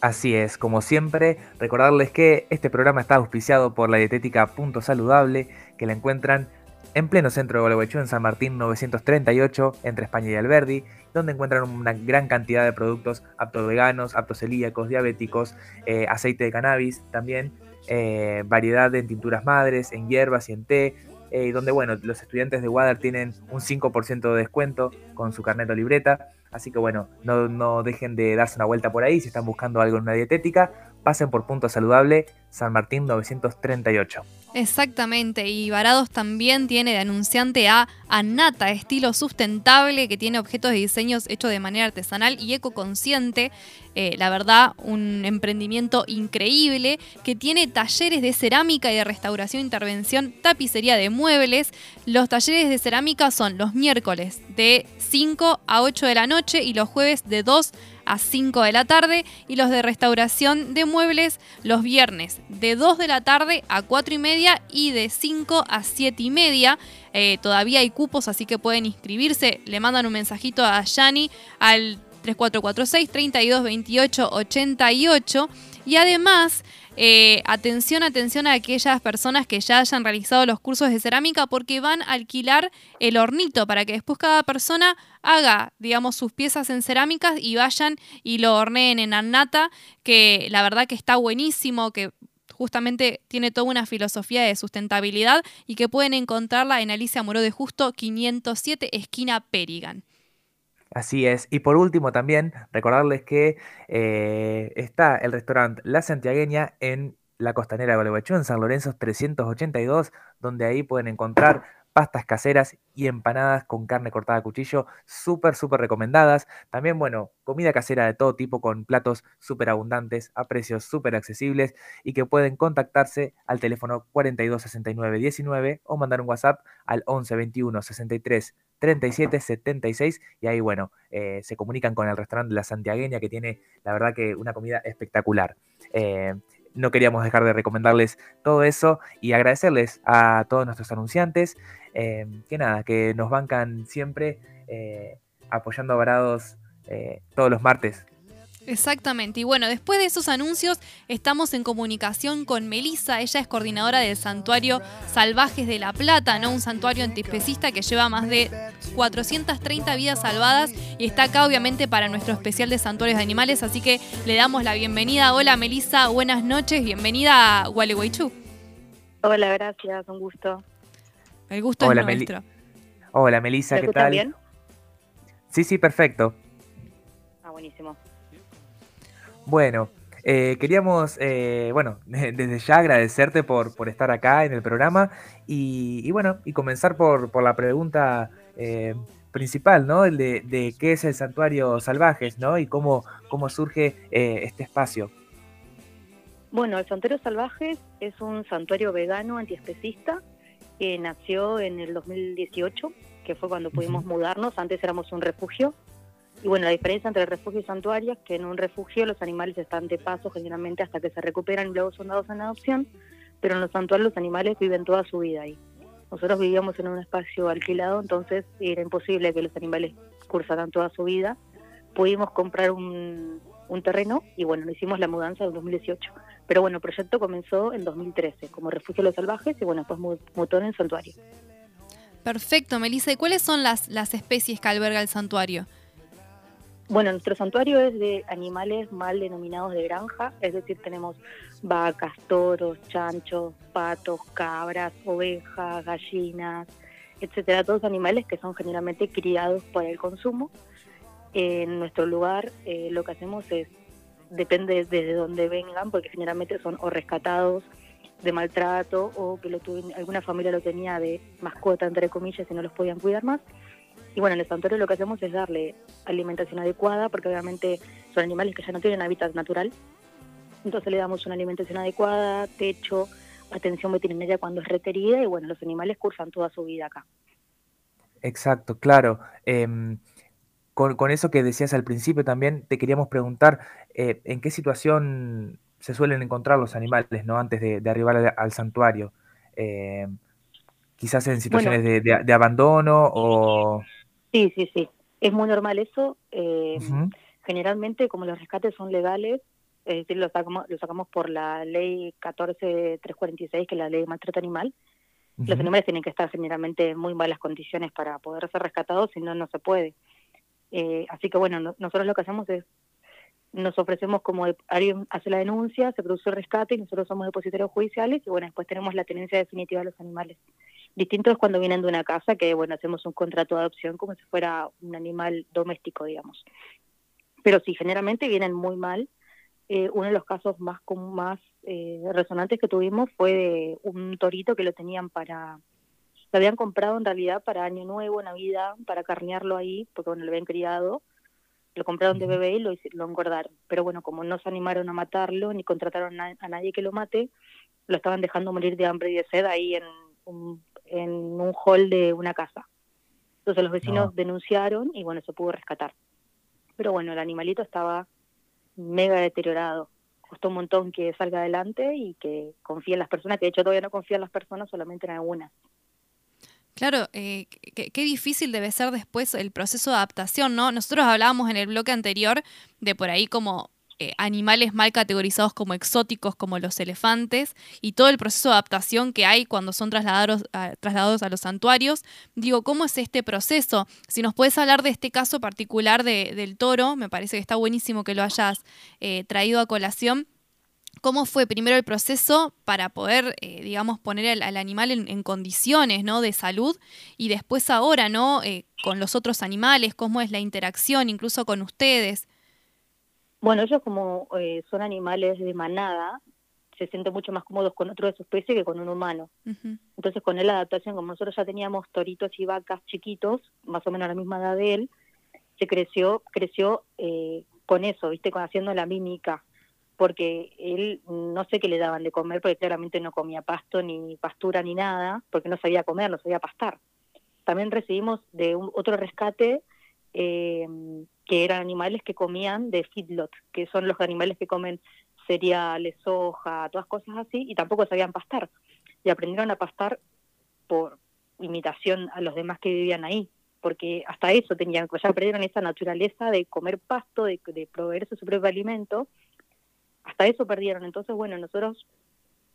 Así es, como siempre, recordarles que este programa está auspiciado por la dietética Punto Saludable, que la encuentran en pleno centro de Gualeguaychú, en San Martín 938, entre España y Alberdi, donde encuentran una gran cantidad de productos aptos veganos, aptos celíacos, diabéticos, eh, aceite de cannabis también, eh, variedad en tinturas madres, en hierbas y en té, eh, donde bueno, los estudiantes de Water tienen un 5% de descuento con su carnet o libreta. Así que bueno, no, no dejen de darse una vuelta por ahí si están buscando algo en una dietética pasen por Punto Saludable San Martín 938. Exactamente, y Varados también tiene de anunciante a Anata, estilo sustentable que tiene objetos de diseños hechos de manera artesanal y ecoconsciente. Eh, la verdad, un emprendimiento increíble que tiene talleres de cerámica y de restauración, intervención, tapicería de muebles. Los talleres de cerámica son los miércoles de 5 a 8 de la noche y los jueves de 2 a 5 de la tarde y los de restauración de muebles los viernes de 2 de la tarde a 4 y media y de 5 a 7 y media. Eh, todavía hay cupos, así que pueden inscribirse. Le mandan un mensajito a Yani al 3446 3228 88 y además eh, atención, atención a aquellas personas que ya hayan realizado los cursos de cerámica porque van a alquilar el hornito para que después cada persona haga, digamos, sus piezas en cerámicas y vayan y lo horneen en annata, que la verdad que está buenísimo, que justamente tiene toda una filosofía de sustentabilidad y que pueden encontrarla en Alicia Moró de Justo 507, esquina Perigan. Así es. Y por último también recordarles que eh, está el restaurante La Santiagueña en la costanera de Gualeguaychú, en San Lorenzo 382, donde ahí pueden encontrar pastas caseras y empanadas con carne cortada a cuchillo, súper, súper recomendadas. También, bueno, comida casera de todo tipo con platos súper abundantes a precios súper accesibles y que pueden contactarse al teléfono 426919 o mandar un WhatsApp al 11 21 63 37 76 y ahí, bueno, eh, se comunican con el restaurante La Santiagueña que tiene, la verdad que una comida espectacular. Eh, no queríamos dejar de recomendarles todo eso y agradecerles a todos nuestros anunciantes eh, que nada, que nos bancan siempre eh, apoyando a Varados eh, todos los martes. Exactamente. Y bueno, después de esos anuncios estamos en comunicación con Melisa. Ella es coordinadora del Santuario Salvajes de La Plata, ¿no? Un santuario antiespecista que lleva más de 430 vidas salvadas y está acá obviamente para nuestro especial de santuarios de animales. Así que le damos la bienvenida. Hola Melisa, buenas noches. Bienvenida a Gualeguaychú. Hola, gracias. Un gusto. El gusto Hola, es Meli-. Hola Melissa, ¿Me ¿qué tal? bien? Sí, sí, perfecto. Ah, buenísimo. Bueno, eh, queríamos, eh, bueno, desde ya agradecerte por, por estar acá en el programa y, y bueno, y comenzar por, por la pregunta eh, principal, ¿no? El de, de qué es el Santuario Salvajes, ¿no? Y cómo, cómo surge eh, este espacio. Bueno, el Santuario Salvajes es un santuario vegano antiespecista que nació en el 2018, que fue cuando pudimos mudarnos. Antes éramos un refugio. Y bueno, la diferencia entre el refugio y santuario es que en un refugio los animales están de paso generalmente hasta que se recuperan y luego son dados en adopción, pero en los santuarios los animales viven toda su vida ahí. Nosotros vivíamos en un espacio alquilado, entonces era imposible que los animales cursaran toda su vida. Pudimos comprar un, un terreno y bueno, hicimos la mudanza en 2018. Pero bueno, el proyecto comenzó en 2013 como refugio de los salvajes y bueno, después mu- mutó en santuario. Perfecto, Melissa. ¿Y cuáles son las, las especies que alberga el santuario? Bueno, nuestro santuario es de animales mal denominados de granja, es decir, tenemos vacas, toros, chanchos, patos, cabras, ovejas, gallinas, etcétera, todos animales que son generalmente criados para el consumo. En nuestro lugar eh, lo que hacemos es, depende desde dónde vengan, porque generalmente son o rescatados de maltrato o que lo tuvi- alguna familia lo tenía de mascota, entre comillas, y no los podían cuidar más. Y bueno, en el santuario lo que hacemos es darle alimentación adecuada, porque obviamente son animales que ya no tienen hábitat natural. Entonces le damos una alimentación adecuada, techo, atención veterinaria cuando es requerida y bueno, los animales cursan toda su vida acá. Exacto, claro. Em, con, con eso que decías al principio también, te queríamos preguntar eh, en qué situación se suelen encontrar los animales, ¿no? Antes de, de arribar al, al santuario. Em, quizás en situaciones de, de- de abandono o... Sí, sí, sí. Es muy normal eso. eh, Generalmente, como los rescates son legales, es decir, los sacamos, los sacamos por la ley 14346, que es la ley de maltrato animal, los animales tienen que estar generalmente en muy malas condiciones para poder ser rescatados, si no, no se puede. Eh, así que bueno, no- nosotros lo que hacemos es, nos ofrecemos como de- alguien hace la denuncia, se produce el rescate y nosotros somos depositarios judiciales y bueno, después tenemos la tenencia definitiva de los animales. Distinto es cuando vienen de una casa, que bueno, hacemos un contrato de adopción como si fuera un animal doméstico, digamos. Pero sí, generalmente vienen muy mal. Eh, uno de los casos más, más eh, resonantes que tuvimos fue de un torito que lo tenían para, lo habían comprado en realidad para Año Nuevo, Navidad, para carnearlo ahí, porque bueno, lo habían criado, lo compraron de bebé y lo, lo engordaron. Pero bueno, como no se animaron a matarlo, ni contrataron a, a nadie que lo mate, lo estaban dejando morir de hambre y de sed ahí en un, en un hall de una casa. Entonces los vecinos No. denunciaron y bueno, se pudo rescatar. Pero bueno, el animalito estaba mega deteriorado. Costó un montón que salga adelante y que confíen las personas, que de hecho todavía no confían las personas, solamente en algunas. Claro, eh, qué, difícil debe ser después el proceso de adaptación, ¿no? Nosotros hablábamos en el bloque anterior de por ahí como eh, animales mal categorizados como exóticos, como los elefantes, y todo el proceso de adaptación que hay cuando son trasladados a, trasladados a los santuarios. Digo, ¿cómo es este proceso? Si nos puedes hablar de este caso particular de, del toro, me parece que está buenísimo que lo hayas eh, traído a colación. ¿Cómo fue primero el proceso para poder, eh, digamos, poner al, al animal en, en, condiciones ¿no? de salud? Y después ahora, ¿no? Eh, con los otros animales, cómo es la interacción, incluso con ustedes. Bueno, ellos como eh, son animales de manada, se sienten mucho más cómodos con otro de su especie que con un humano. Uh -huh. Entonces con él la adaptación, como nosotros ya teníamos toritos y vacas chiquitos, más o menos a la misma edad de él, se creció, creció eh, con eso, viste, con haciendo la mímica, porque él no sé qué le daban de comer, porque claramente no comía pasto ni pastura ni nada, porque no sabía comer, no sabía pastar. También recibimos de un, otro rescate eh, que eran animales que comían de feedlot, que son los animales que comen cereales, soja, todas cosas así, y tampoco sabían pastar. Y aprendieron a pastar por imitación a los demás que vivían ahí, porque hasta eso tenían, ya perdieron esa naturaleza de comer pasto, de, de proveerse su propio alimento, hasta eso perdieron. Entonces, bueno, nosotros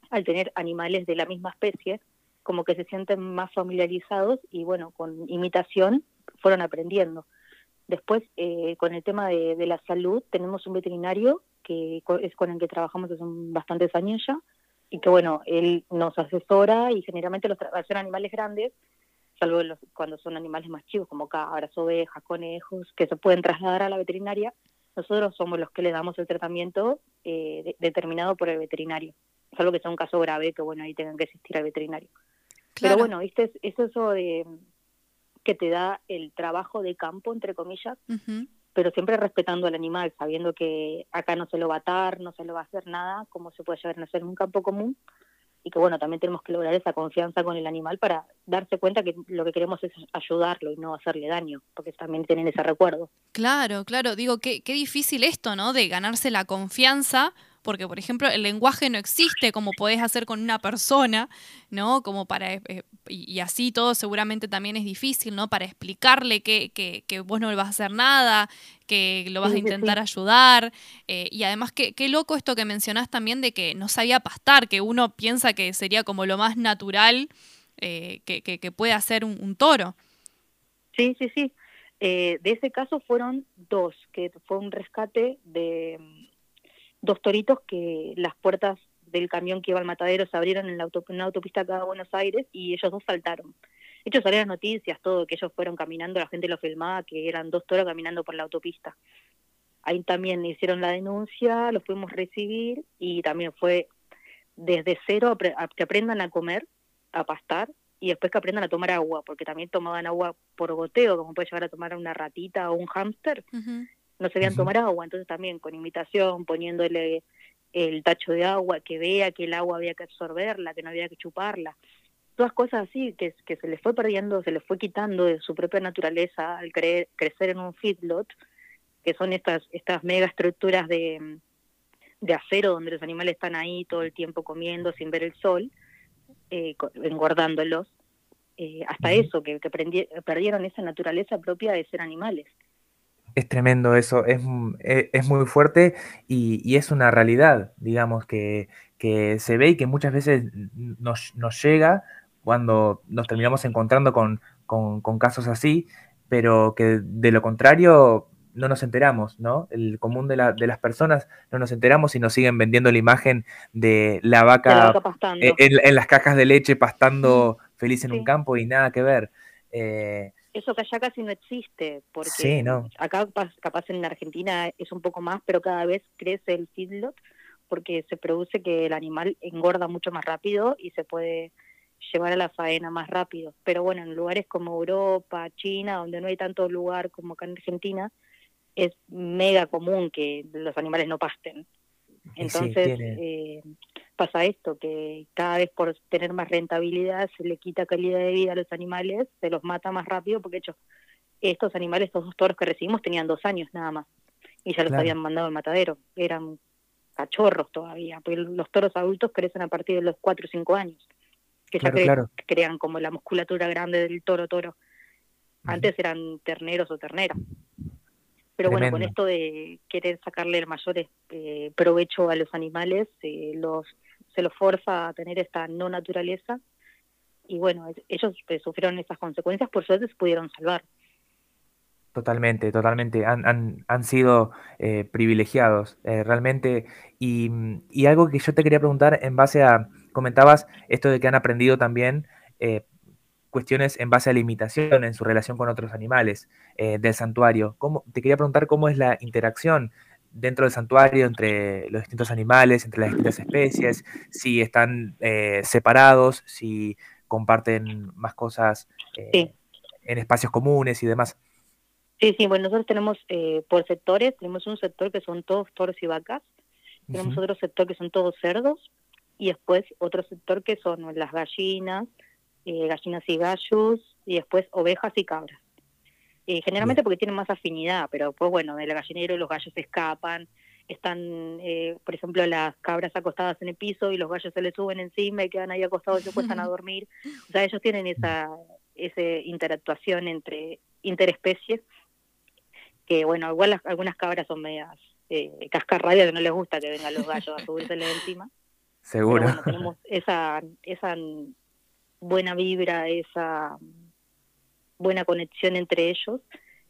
al tener animales de la misma especie, como que se sienten más familiarizados y bueno, con imitación fueron aprendiendo. Después, eh, con el tema de, la salud, tenemos un veterinario que es con el que trabajamos hace bastantes años ya, y que bueno, él nos asesora y generalmente los son animales grandes, salvo los, cuando son animales más chicos como cabras, ovejas, conejos, que se pueden trasladar a la veterinaria, nosotros somos los que le damos el tratamiento eh, de, determinado por el veterinario. Salvo que sea un caso grave, que bueno, ahí tengan que asistir al veterinario. Claro. Pero bueno, viste, es, es eso de que te da el trabajo de campo, entre comillas, uh -huh. pero siempre respetando al animal, sabiendo que acá no se lo va a atar, no se lo va a hacer nada, como se puede llegar a hacer en un campo común, y que bueno, también tenemos que lograr esa confianza con el animal para darse cuenta que lo que queremos es ayudarlo y no hacerle daño, porque también tienen ese recuerdo. Claro, claro, digo, qué, qué difícil esto, ¿no? De ganarse la confianza porque por ejemplo el lenguaje no existe como podés hacer con una persona, ¿no? Como para, eh, y así todo seguramente también es difícil, ¿no? Para explicarle que, que, que vos no le vas a hacer nada, que lo vas a intentar ayudar, eh, y además qué loco esto que mencionás también de que no sabía pastar, que uno piensa que sería como lo más natural eh, que, que, que, puede hacer un, un, toro. Sí, sí, sí. Eh, de ese caso fueron dos, que fue un rescate de dos toritos que las puertas del camión que iba al matadero se abrieron en la autop en una autopista acá de Buenos Aires y ellos dos saltaron. Ellos salieron noticias, todo, que ellos fueron caminando, la gente lo filmaba, que eran dos toros caminando por la autopista. Ahí también hicieron la denuncia, los pudimos recibir y también fue desde cero a, a que aprendan a comer, a pastar y después que aprendan a tomar agua, porque también tomaban agua por goteo, como puede llegar a tomar una ratita o un hámster. Uh no sabían uh -huh. tomar agua, entonces también con imitación, poniéndole el tacho de agua, que vea que el agua había que absorberla, que no había que chuparla. Todas cosas así que, que se les fue perdiendo, se les fue quitando de su propia naturaleza al creer, crecer en un feedlot, que son estas, estas mega estructuras de, de acero donde los animales están ahí todo el tiempo comiendo sin ver el sol, eh, engordándolos. Eh, hasta eso, que, que perdieron esa naturaleza propia de ser animales. Es tremendo eso, es, e, es muy fuerte y, y, es una realidad, digamos, que, que, se ve y que muchas veces nos, nos llega cuando nos terminamos encontrando con, con, con, casos así, pero que de lo contrario no nos enteramos, ¿no? El común de, la, de las personas no nos enteramos y nos siguen vendiendo la imagen de la vaca, la vaca en, en, las cajas de leche pastando mm. feliz en sí. un campo y nada que ver. Eh, eso que allá casi no existe, porque sí, no. acá capaz en Argentina es un poco más, pero cada vez crece el feedlot porque se produce que el animal engorda mucho más rápido y se puede llevar a la faena más rápido. Pero bueno, en lugares como Europa, China, donde no hay tanto lugar como acá en Argentina, es mega común que los animales no pasten. Entonces, sí, eh, pasa esto, que cada vez por tener más rentabilidad se le quita calidad de vida a los animales, se los mata más rápido, porque de hecho estos animales, estos dos toros que recibimos tenían dos años nada más, y ya los claro. habían mandado al matadero, eran cachorros todavía, porque los toros adultos crecen a partir de los cuatro o cinco años. que ya crean como la musculatura grande del toro toro. Antes eran terneros o terneras. Pero bueno, con esto de querer sacarle el mayor eh, provecho a los animales, eh, los, se los forza a tener esta no naturaleza y bueno, ellos pues, sufrieron esas consecuencias, por suerte se pudieron salvar. Totalmente, totalmente. Han, han, han sido eh, privilegiados, realmente. Y, y, algo que yo te quería preguntar en base a, comentabas esto de que han aprendido también cuestiones en base a la imitación en su relación con otros animales eh, del santuario. ¿Cómo, te quería preguntar cómo es la interacción dentro del santuario entre los distintos animales, entre las distintas especies, si están eh, separados, si comparten más cosas eh, en espacios comunes y demás. Sí, sí, bueno, nosotros tenemos por sectores, tenemos un sector que son todos toros y vacas, tenemos otro sector que son todos cerdos, y después otro sector que son las gallinas, eh, gallinas y gallos, y después ovejas y cabras. Eh, generalmente porque tienen más afinidad, pero pues bueno, del gallinero los gallos escapan, están, eh, por ejemplo, las cabras acostadas en el piso y los gallos se les suben encima y quedan ahí acostados y se cuestan a dormir. O sea, ellos tienen esa, esa interactuación entre interespecies, que bueno, igual algunas cabras son medias eh, cascarrabias que no les gusta que vengan los gallos a subirse encima. Seguro. tenemos esa, esa buena vibra, esa buena conexión entre ellos,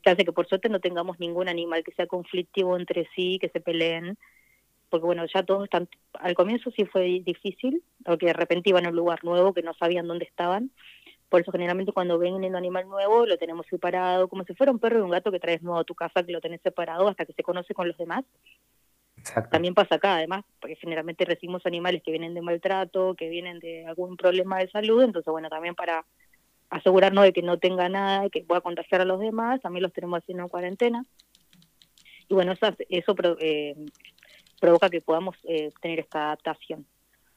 que hace que por suerte no tengamos ningún animal que sea conflictivo entre sí, que se peleen, porque bueno, ya todos están, al comienzo sí fue difícil, porque de repente iban a un lugar nuevo que no sabían dónde estaban, por eso generalmente cuando ven un animal nuevo lo tenemos separado, como si fuera un perro y un gato que traes nuevo a tu casa, que lo tenés separado hasta que se conoce con los demás. También pasa acá, además, porque generalmente recibimos animales que vienen de maltrato, que vienen de algún problema de salud, entonces, bueno, también para asegurarnos de que no tenga nada, que pueda contagiar a los demás, también los tenemos haciendo en cuarentena. Y bueno, eso, eso eh, provoca que podamos eh, tener esta adaptación.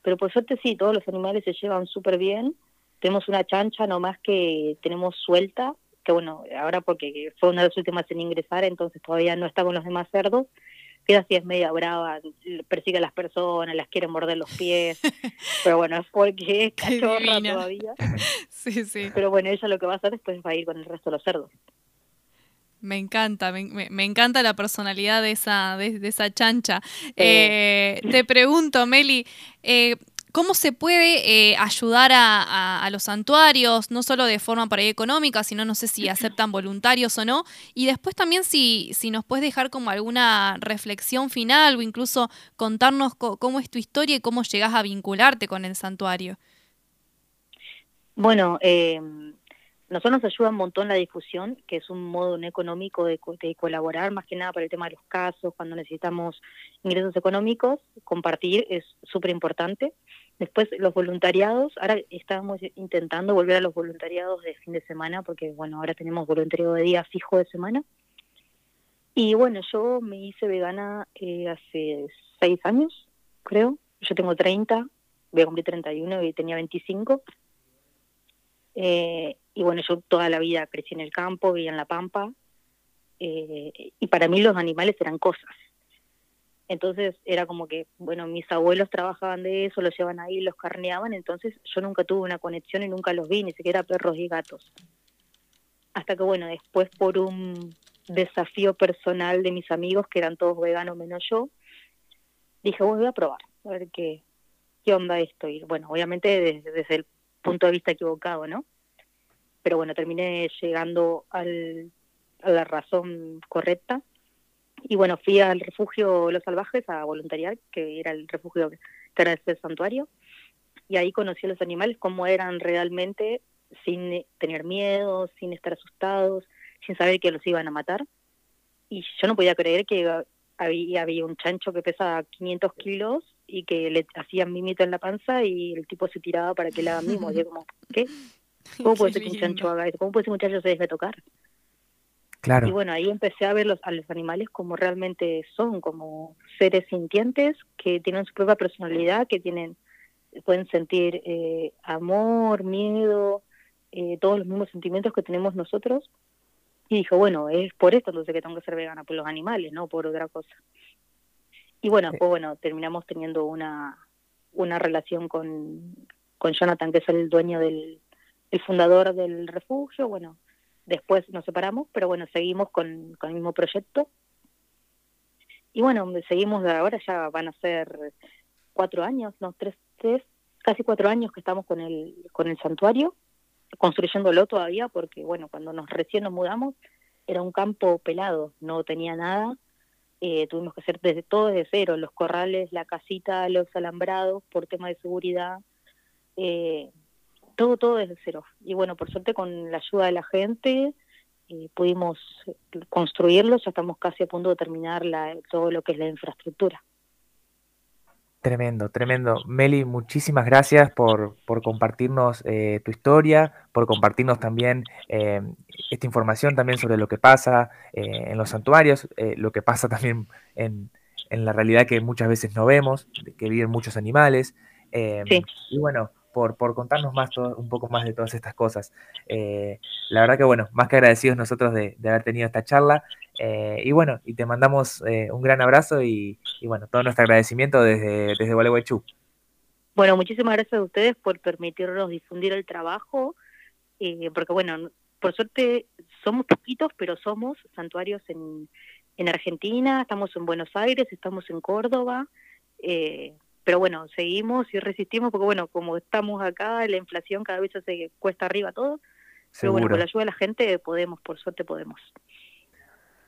Pero por suerte sí, todos los animales se llevan súper bien. Tenemos una chancha nomás que tenemos suelta, que bueno, ahora porque fue una de las últimas en ingresar, entonces todavía no está con los demás cerdos, queda así es media brava, persigue a las personas, las quiere morder los pies, pero bueno, es porque es cachorra todavía. sí, sí. Pero bueno, ella lo que va a hacer después va a ir con el resto de los cerdos. Me encanta, me, encanta la personalidad de esa, de, esa chancha. Eh, te pregunto, Meli, eh, ¿Cómo se puede eh, ayudar a, los santuarios, no solo de forma para económica, sino no sé si aceptan voluntarios o no? Y después también si, si nos puedes dejar como alguna reflexión final o incluso contarnos cómo es tu historia y cómo llegas a vincularte con el santuario. Bueno, eh, nosotros nos ayuda un montón la difusión, que es un modo no económico de, de, colaborar, más que nada para el tema de los casos, cuando necesitamos ingresos económicos, compartir es súper importante. Después los voluntariados, ahora estábamos intentando volver a los voluntariados de fin de semana, porque bueno, ahora tenemos voluntariado de día fijo de semana. Y bueno, yo me hice vegana eh, hace seis años, creo. Yo tengo 30, voy a cumplir 31 y tenía 25. Eh, y bueno, yo toda la vida crecí en el campo, vivía en la pampa, eh, y para mí los animales eran cosas. Entonces era como que, bueno, mis abuelos trabajaban de eso, los llevaban ahí, los carneaban, entonces yo nunca tuve una conexión y nunca los vi, ni siquiera perros y gatos. Hasta que, bueno, después por un desafío personal de mis amigos, que eran todos veganos menos yo, dije, voy a probar, a ver qué, qué onda esto. Y bueno, obviamente desde, desde el punto de vista equivocado, ¿no? pero bueno, terminé llegando al, a la razón correcta. Y bueno, fui al refugio Los Salvajes a voluntariar, que era el refugio que era el santuario, y ahí conocí a los animales, cómo eran realmente, sin tener miedo, sin estar asustados, sin saber que los iban a matar. Y yo no podía creer que había, había un chancho que pesaba 500 kilos y que le hacían mimito en la panza y el tipo se tiraba para que le haga mimo. Yo como, ¿qué? ¿Cómo puede ser que un chancho haga eso? ¿Cómo puede ser que un muchacho se deje tocar? Claro. Y bueno, ahí empecé a ver los, a los animales como realmente son, como seres sintientes que tienen su propia personalidad, que tienen pueden sentir eh, amor, miedo, eh, todos los mismos sentimientos que tenemos nosotros. Y dijo, bueno, es por esto entonces que tengo que ser vegana, por los animales, no por otra cosa. Y bueno, pues bueno, terminamos teniendo una, una relación con, con Jonathan, que es el dueño del, el fundador del refugio. Bueno, después nos separamos, pero bueno, seguimos con, con el mismo proyecto. Y bueno, seguimos ahora, ya van a ser cuatro años, no, tres, tres, casi cuatro años que estamos con el, con el santuario, construyéndolo todavía, porque bueno, cuando nos recién nos mudamos, era un campo pelado, no tenía nada, eh, tuvimos que hacer desde todo desde cero, los corrales, la casita, los alambrados por tema de seguridad, eh, todo, todo desde cero. Y bueno, por suerte con la ayuda de la gente eh, pudimos construirlo, ya estamos casi a punto de terminar la, todo lo que es la infraestructura. Tremendo, tremendo. Meli, muchísimas gracias por, por compartirnos eh, tu historia, por compartirnos también eh, esta información también sobre lo que pasa eh, en los santuarios, lo que pasa también en, en, la realidad que muchas veces no vemos, que viven muchos animales. Y bueno, por, por contarnos más un poco más de todas estas cosas. Eh, la verdad que bueno, más que agradecidos nosotros de, haber tenido esta charla. Eh, y bueno, y te mandamos eh, un gran abrazo y, bueno, todo nuestro agradecimiento desde, desde Gualeguaychú. Bueno, muchísimas gracias a ustedes por permitirnos difundir el trabajo, porque bueno, por suerte somos poquitos, pero somos santuarios en, en Argentina, estamos en Buenos Aires, estamos en Córdoba, pero bueno, seguimos y resistimos porque bueno, como estamos acá, la inflación cada vez se cuesta arriba todo, pero bueno, con la ayuda de la gente podemos, por suerte podemos.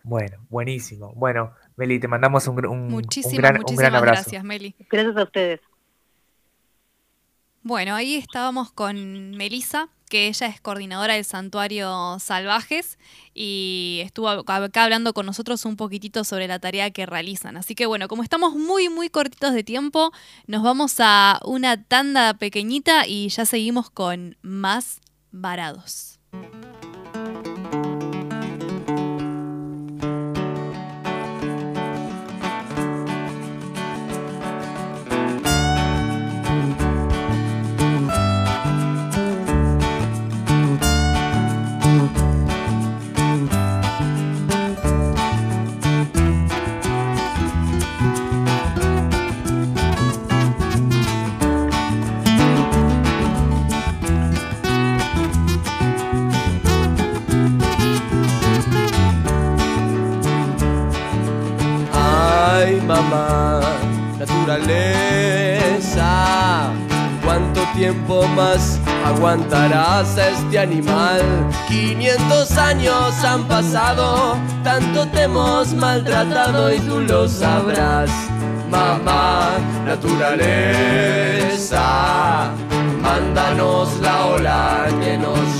Bueno, buenísimo. Bueno, Meli, te mandamos un, un, muchísimas, un gran, muchísimas abrazo. Gracias, Meli. Gracias a ustedes. Bueno, ahí estábamos con Melisa, que ella es coordinadora del Santuario Salvajes y estuvo acá hablando con nosotros un poquitito sobre la tarea que realizan. Así que bueno, como estamos muy, muy cortitos de tiempo, nos vamos a una tanda pequeñita y ya seguimos con más varados. Naturaleza. ¿Cuánto tiempo más aguantarás a este animal? 500 años han pasado, tanto te hemos maltratado y tú lo sabrás. Mamá, naturaleza, mándanos la ola que nos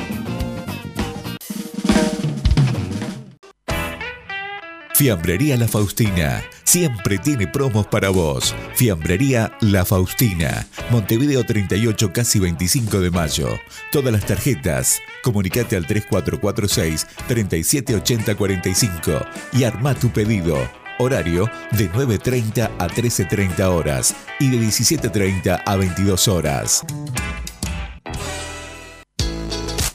Fiambrería La Faustina. Siempre tiene promos para vos. Fiambrería La Faustina. Montevideo 38, casi 25 de mayo. Todas las tarjetas. Comunicate al 3446 378045 y arma tu pedido. Horario de 9.30 a 13.30 horas y de 17.30 a 22 horas.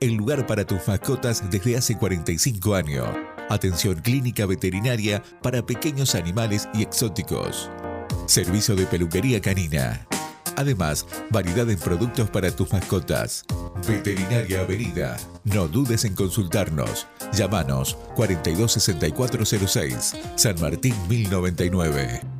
el lugar para tus mascotas desde hace 45 años Atención clínica veterinaria para pequeños animales y exóticos. Servicio de peluquería canina. Además, variedad en productos para tus mascotas. Veterinaria Avenida No dudes en consultarnos. Llámanos 426406, San Martín 1099.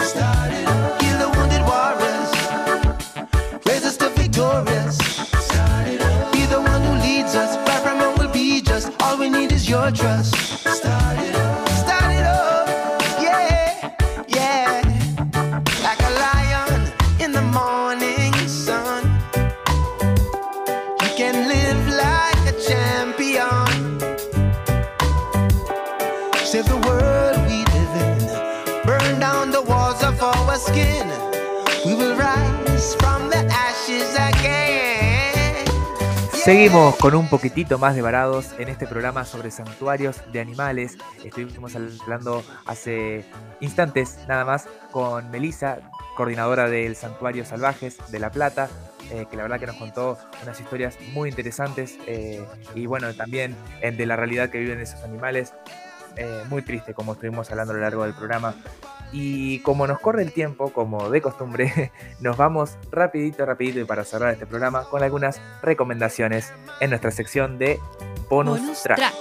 Seguimos con un poquitito más de varados en este programa sobre santuarios de animales. Estuvimos hablando hace instantes nada más con Melissa, coordinadora del Santuario Salvajes de La Plata, eh, que la verdad que nos contó unas historias muy interesantes eh, y bueno, también de la realidad que viven esos animales. Eh, muy triste como estuvimos hablando a lo largo del programa. Y como nos corre el tiempo, como de costumbre, nos vamos rapidito, rapidito y para cerrar este programa con algunas recomendaciones en nuestra sección de bonus, Bonus track. track.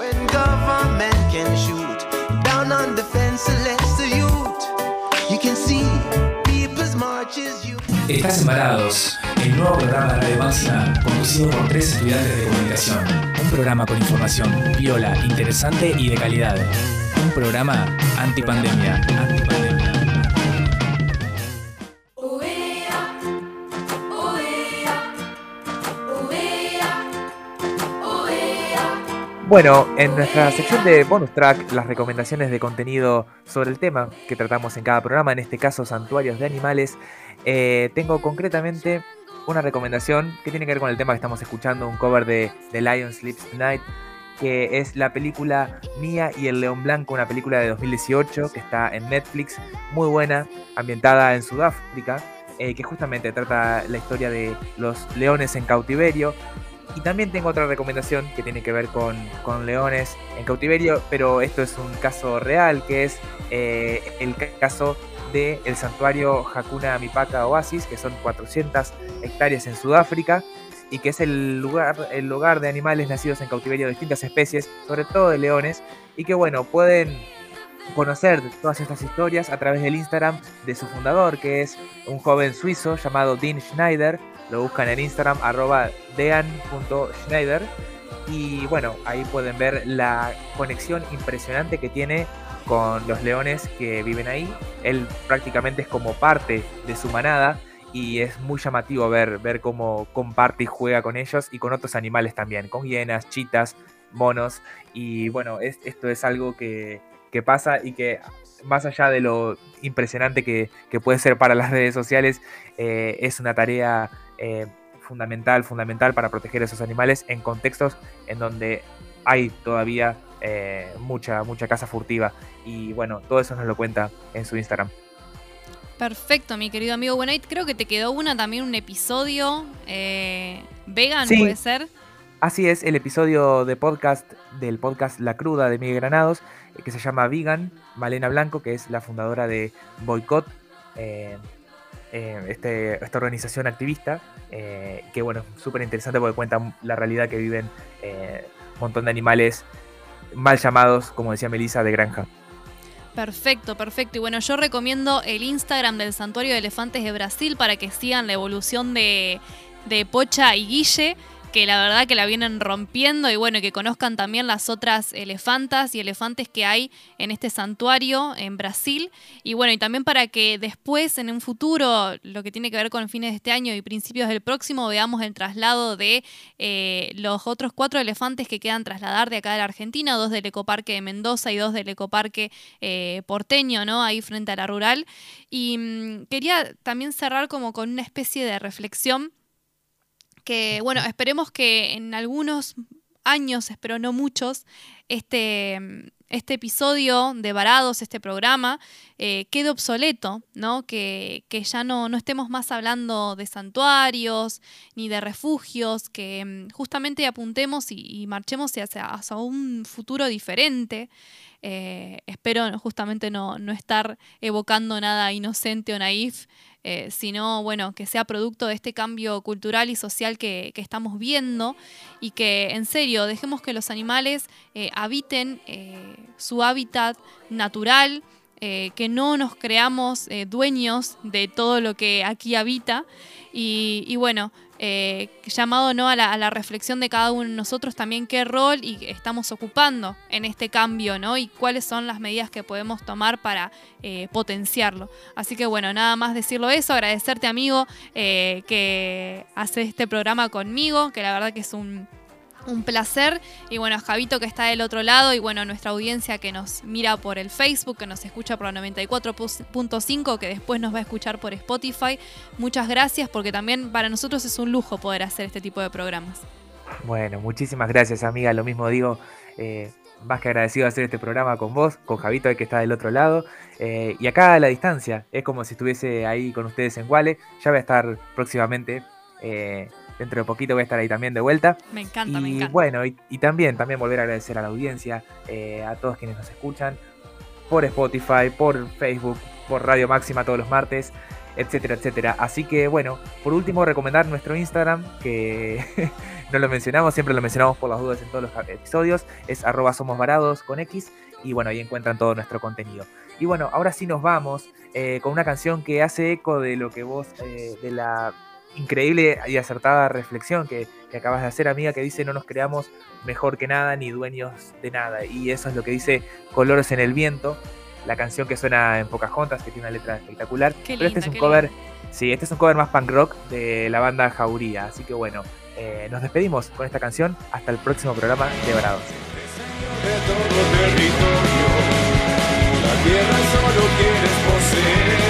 Estás embarados, el nuevo programa de Radio Máxima conducido por tres estudiantes de comunicación. Un programa con información viola, interesante y de calidad. Un programa antipandemia. antipandemia. Bueno, en nuestra sección de bonus track, las recomendaciones de contenido sobre el tema que tratamos en cada programa, en este caso santuarios de animales, eh, tengo concretamente una recomendación que tiene que ver con el tema que estamos escuchando, un cover de The Lion Sleeps Tonight, que es la película Mía y el León Blanco, una película de 2018 que está en Netflix, muy buena, ambientada en Sudáfrica, eh, que justamente trata la historia de los leones en cautiverio. Y también tengo otra recomendación que tiene que ver con, con leones en cautiverio, pero esto es un caso real, que es eh, el ca- caso del santuario Hakuna Mipaka Oasis, que son 400 hectáreas en Sudáfrica, y que es el lugar, el hogar de animales nacidos en cautiverio de distintas especies, sobre todo de leones, y que bueno, pueden conocer todas estas historias a través del Instagram de su fundador, que es un joven suizo llamado Dean Schneider. Lo buscan en Instagram, arroba dean.schneider. Y bueno, ahí pueden ver la conexión impresionante que tiene con los leones que viven ahí. Él prácticamente es como parte de su manada y es muy llamativo ver, ver cómo comparte y juega con ellos y con otros animales también, con hienas, chitas, monos. Y bueno, es- esto es algo que, que pasa y que más allá de lo impresionante que, que puede ser para las redes sociales, eh, es una tarea eh, fundamental, fundamental para proteger a esos animales en contextos en donde hay todavía eh, mucha, mucha caza furtiva. Y bueno, todo eso nos lo cuenta en su Instagram. Perfecto, mi querido amigo. Bueno, ahí creo que te quedó una también, un episodio eh, vegan, Sí. puede ser. Así es, el episodio de podcast del podcast La Cruda de Miguel Granados, que se llama Vegan, Malena Blanco, que es la fundadora de Boycott, eh, eh, este, esta organización activista, eh, que bueno, súper interesante porque cuenta la realidad que viven eh, un montón de animales mal llamados, como decía Melissa, de granja. Perfecto, perfecto. Y bueno, yo recomiendo el Instagram del Santuario de Elefantes de Brasil para que sigan la evolución de, de Pocha y Guille, que la verdad que la vienen rompiendo y bueno, que conozcan también las otras elefantas y elefantes que hay en este santuario en Brasil. Y bueno, y también para que después, en un futuro, lo que tiene que ver con fines de este año y principios del próximo, veamos el traslado de eh, los otros cuatro elefantes que quedan trasladar de acá de la Argentina, dos del ecoparque de Mendoza y dos del ecoparque eh, porteño, ¿no? Ahí frente a la rural. Y mm, quería también cerrar como con una especie de reflexión que, bueno, esperemos que en algunos años, espero no muchos, este, este episodio de Varados, este programa, eh, quede obsoleto, ¿no? Que, que ya no, no, estemos más hablando de santuarios ni de refugios, que mm, justamente apuntemos y, y marchemos hacia, hacia, un futuro diferente. Eh, espero justamente no, no, estar evocando nada inocente o naif, eh, sino bueno, que sea producto de este cambio cultural y social que, que estamos viendo y que en serio dejemos que los animales eh, habiten su hábitat natural, que no nos creamos dueños de todo lo que aquí habita. Y, y bueno, eh, llamado ¿no? a, la, reflexión de cada uno de nosotros también qué rol y estamos ocupando en este cambio ¿no? y cuáles son las medidas que podemos tomar para eh, potenciarlo. Así que bueno, nada más decirlo eso, agradecerte amigo eh, que hace este programa conmigo, que la verdad que es un un placer. Y bueno, Javito que está del otro lado y bueno, nuestra audiencia que nos mira por el Facebook, que nos escucha por la 94.5, que después nos va a escuchar por Spotify. Muchas gracias porque también para nosotros es un lujo poder hacer este tipo de programas. Bueno, muchísimas gracias amiga, lo mismo digo. Eh, más que agradecido de hacer este programa con vos, con Javito que está del otro lado. Eh, y acá a la distancia, es como si estuviese ahí con ustedes en Guale. Ya voy a estar próximamente eh, dentro de poquito voy a estar ahí también de vuelta. Me encanta, y, me encanta. Bueno, y, y, también, también volver a agradecer a la audiencia, eh, a todos quienes nos escuchan, por Spotify, por Facebook, por Radio Máxima todos los martes, etcétera, etcétera. Así que bueno, por último recomendar nuestro Instagram, que no lo mencionamos, siempre lo mencionamos por las dudas en todos los episodios, es arroba somos varados con X, y bueno, ahí encuentran todo nuestro contenido. Y bueno, ahora sí nos vamos eh, con una canción que hace eco de lo que vos, eh, de la increíble y acertada reflexión que, que, acabas de hacer, amiga, que dice no nos creamos mejor que nada ni dueños de nada. Y eso es lo que dice Colores en el Viento, la canción que suena en Pocahontas, que tiene una letra espectacular. Qué Pero este es un cover, sí, este es un cover más punk rock de la banda Jauría. Así que bueno, eh, nos despedimos con esta canción. Hasta el próximo programa de Varados. La tierra solo quieres poseer,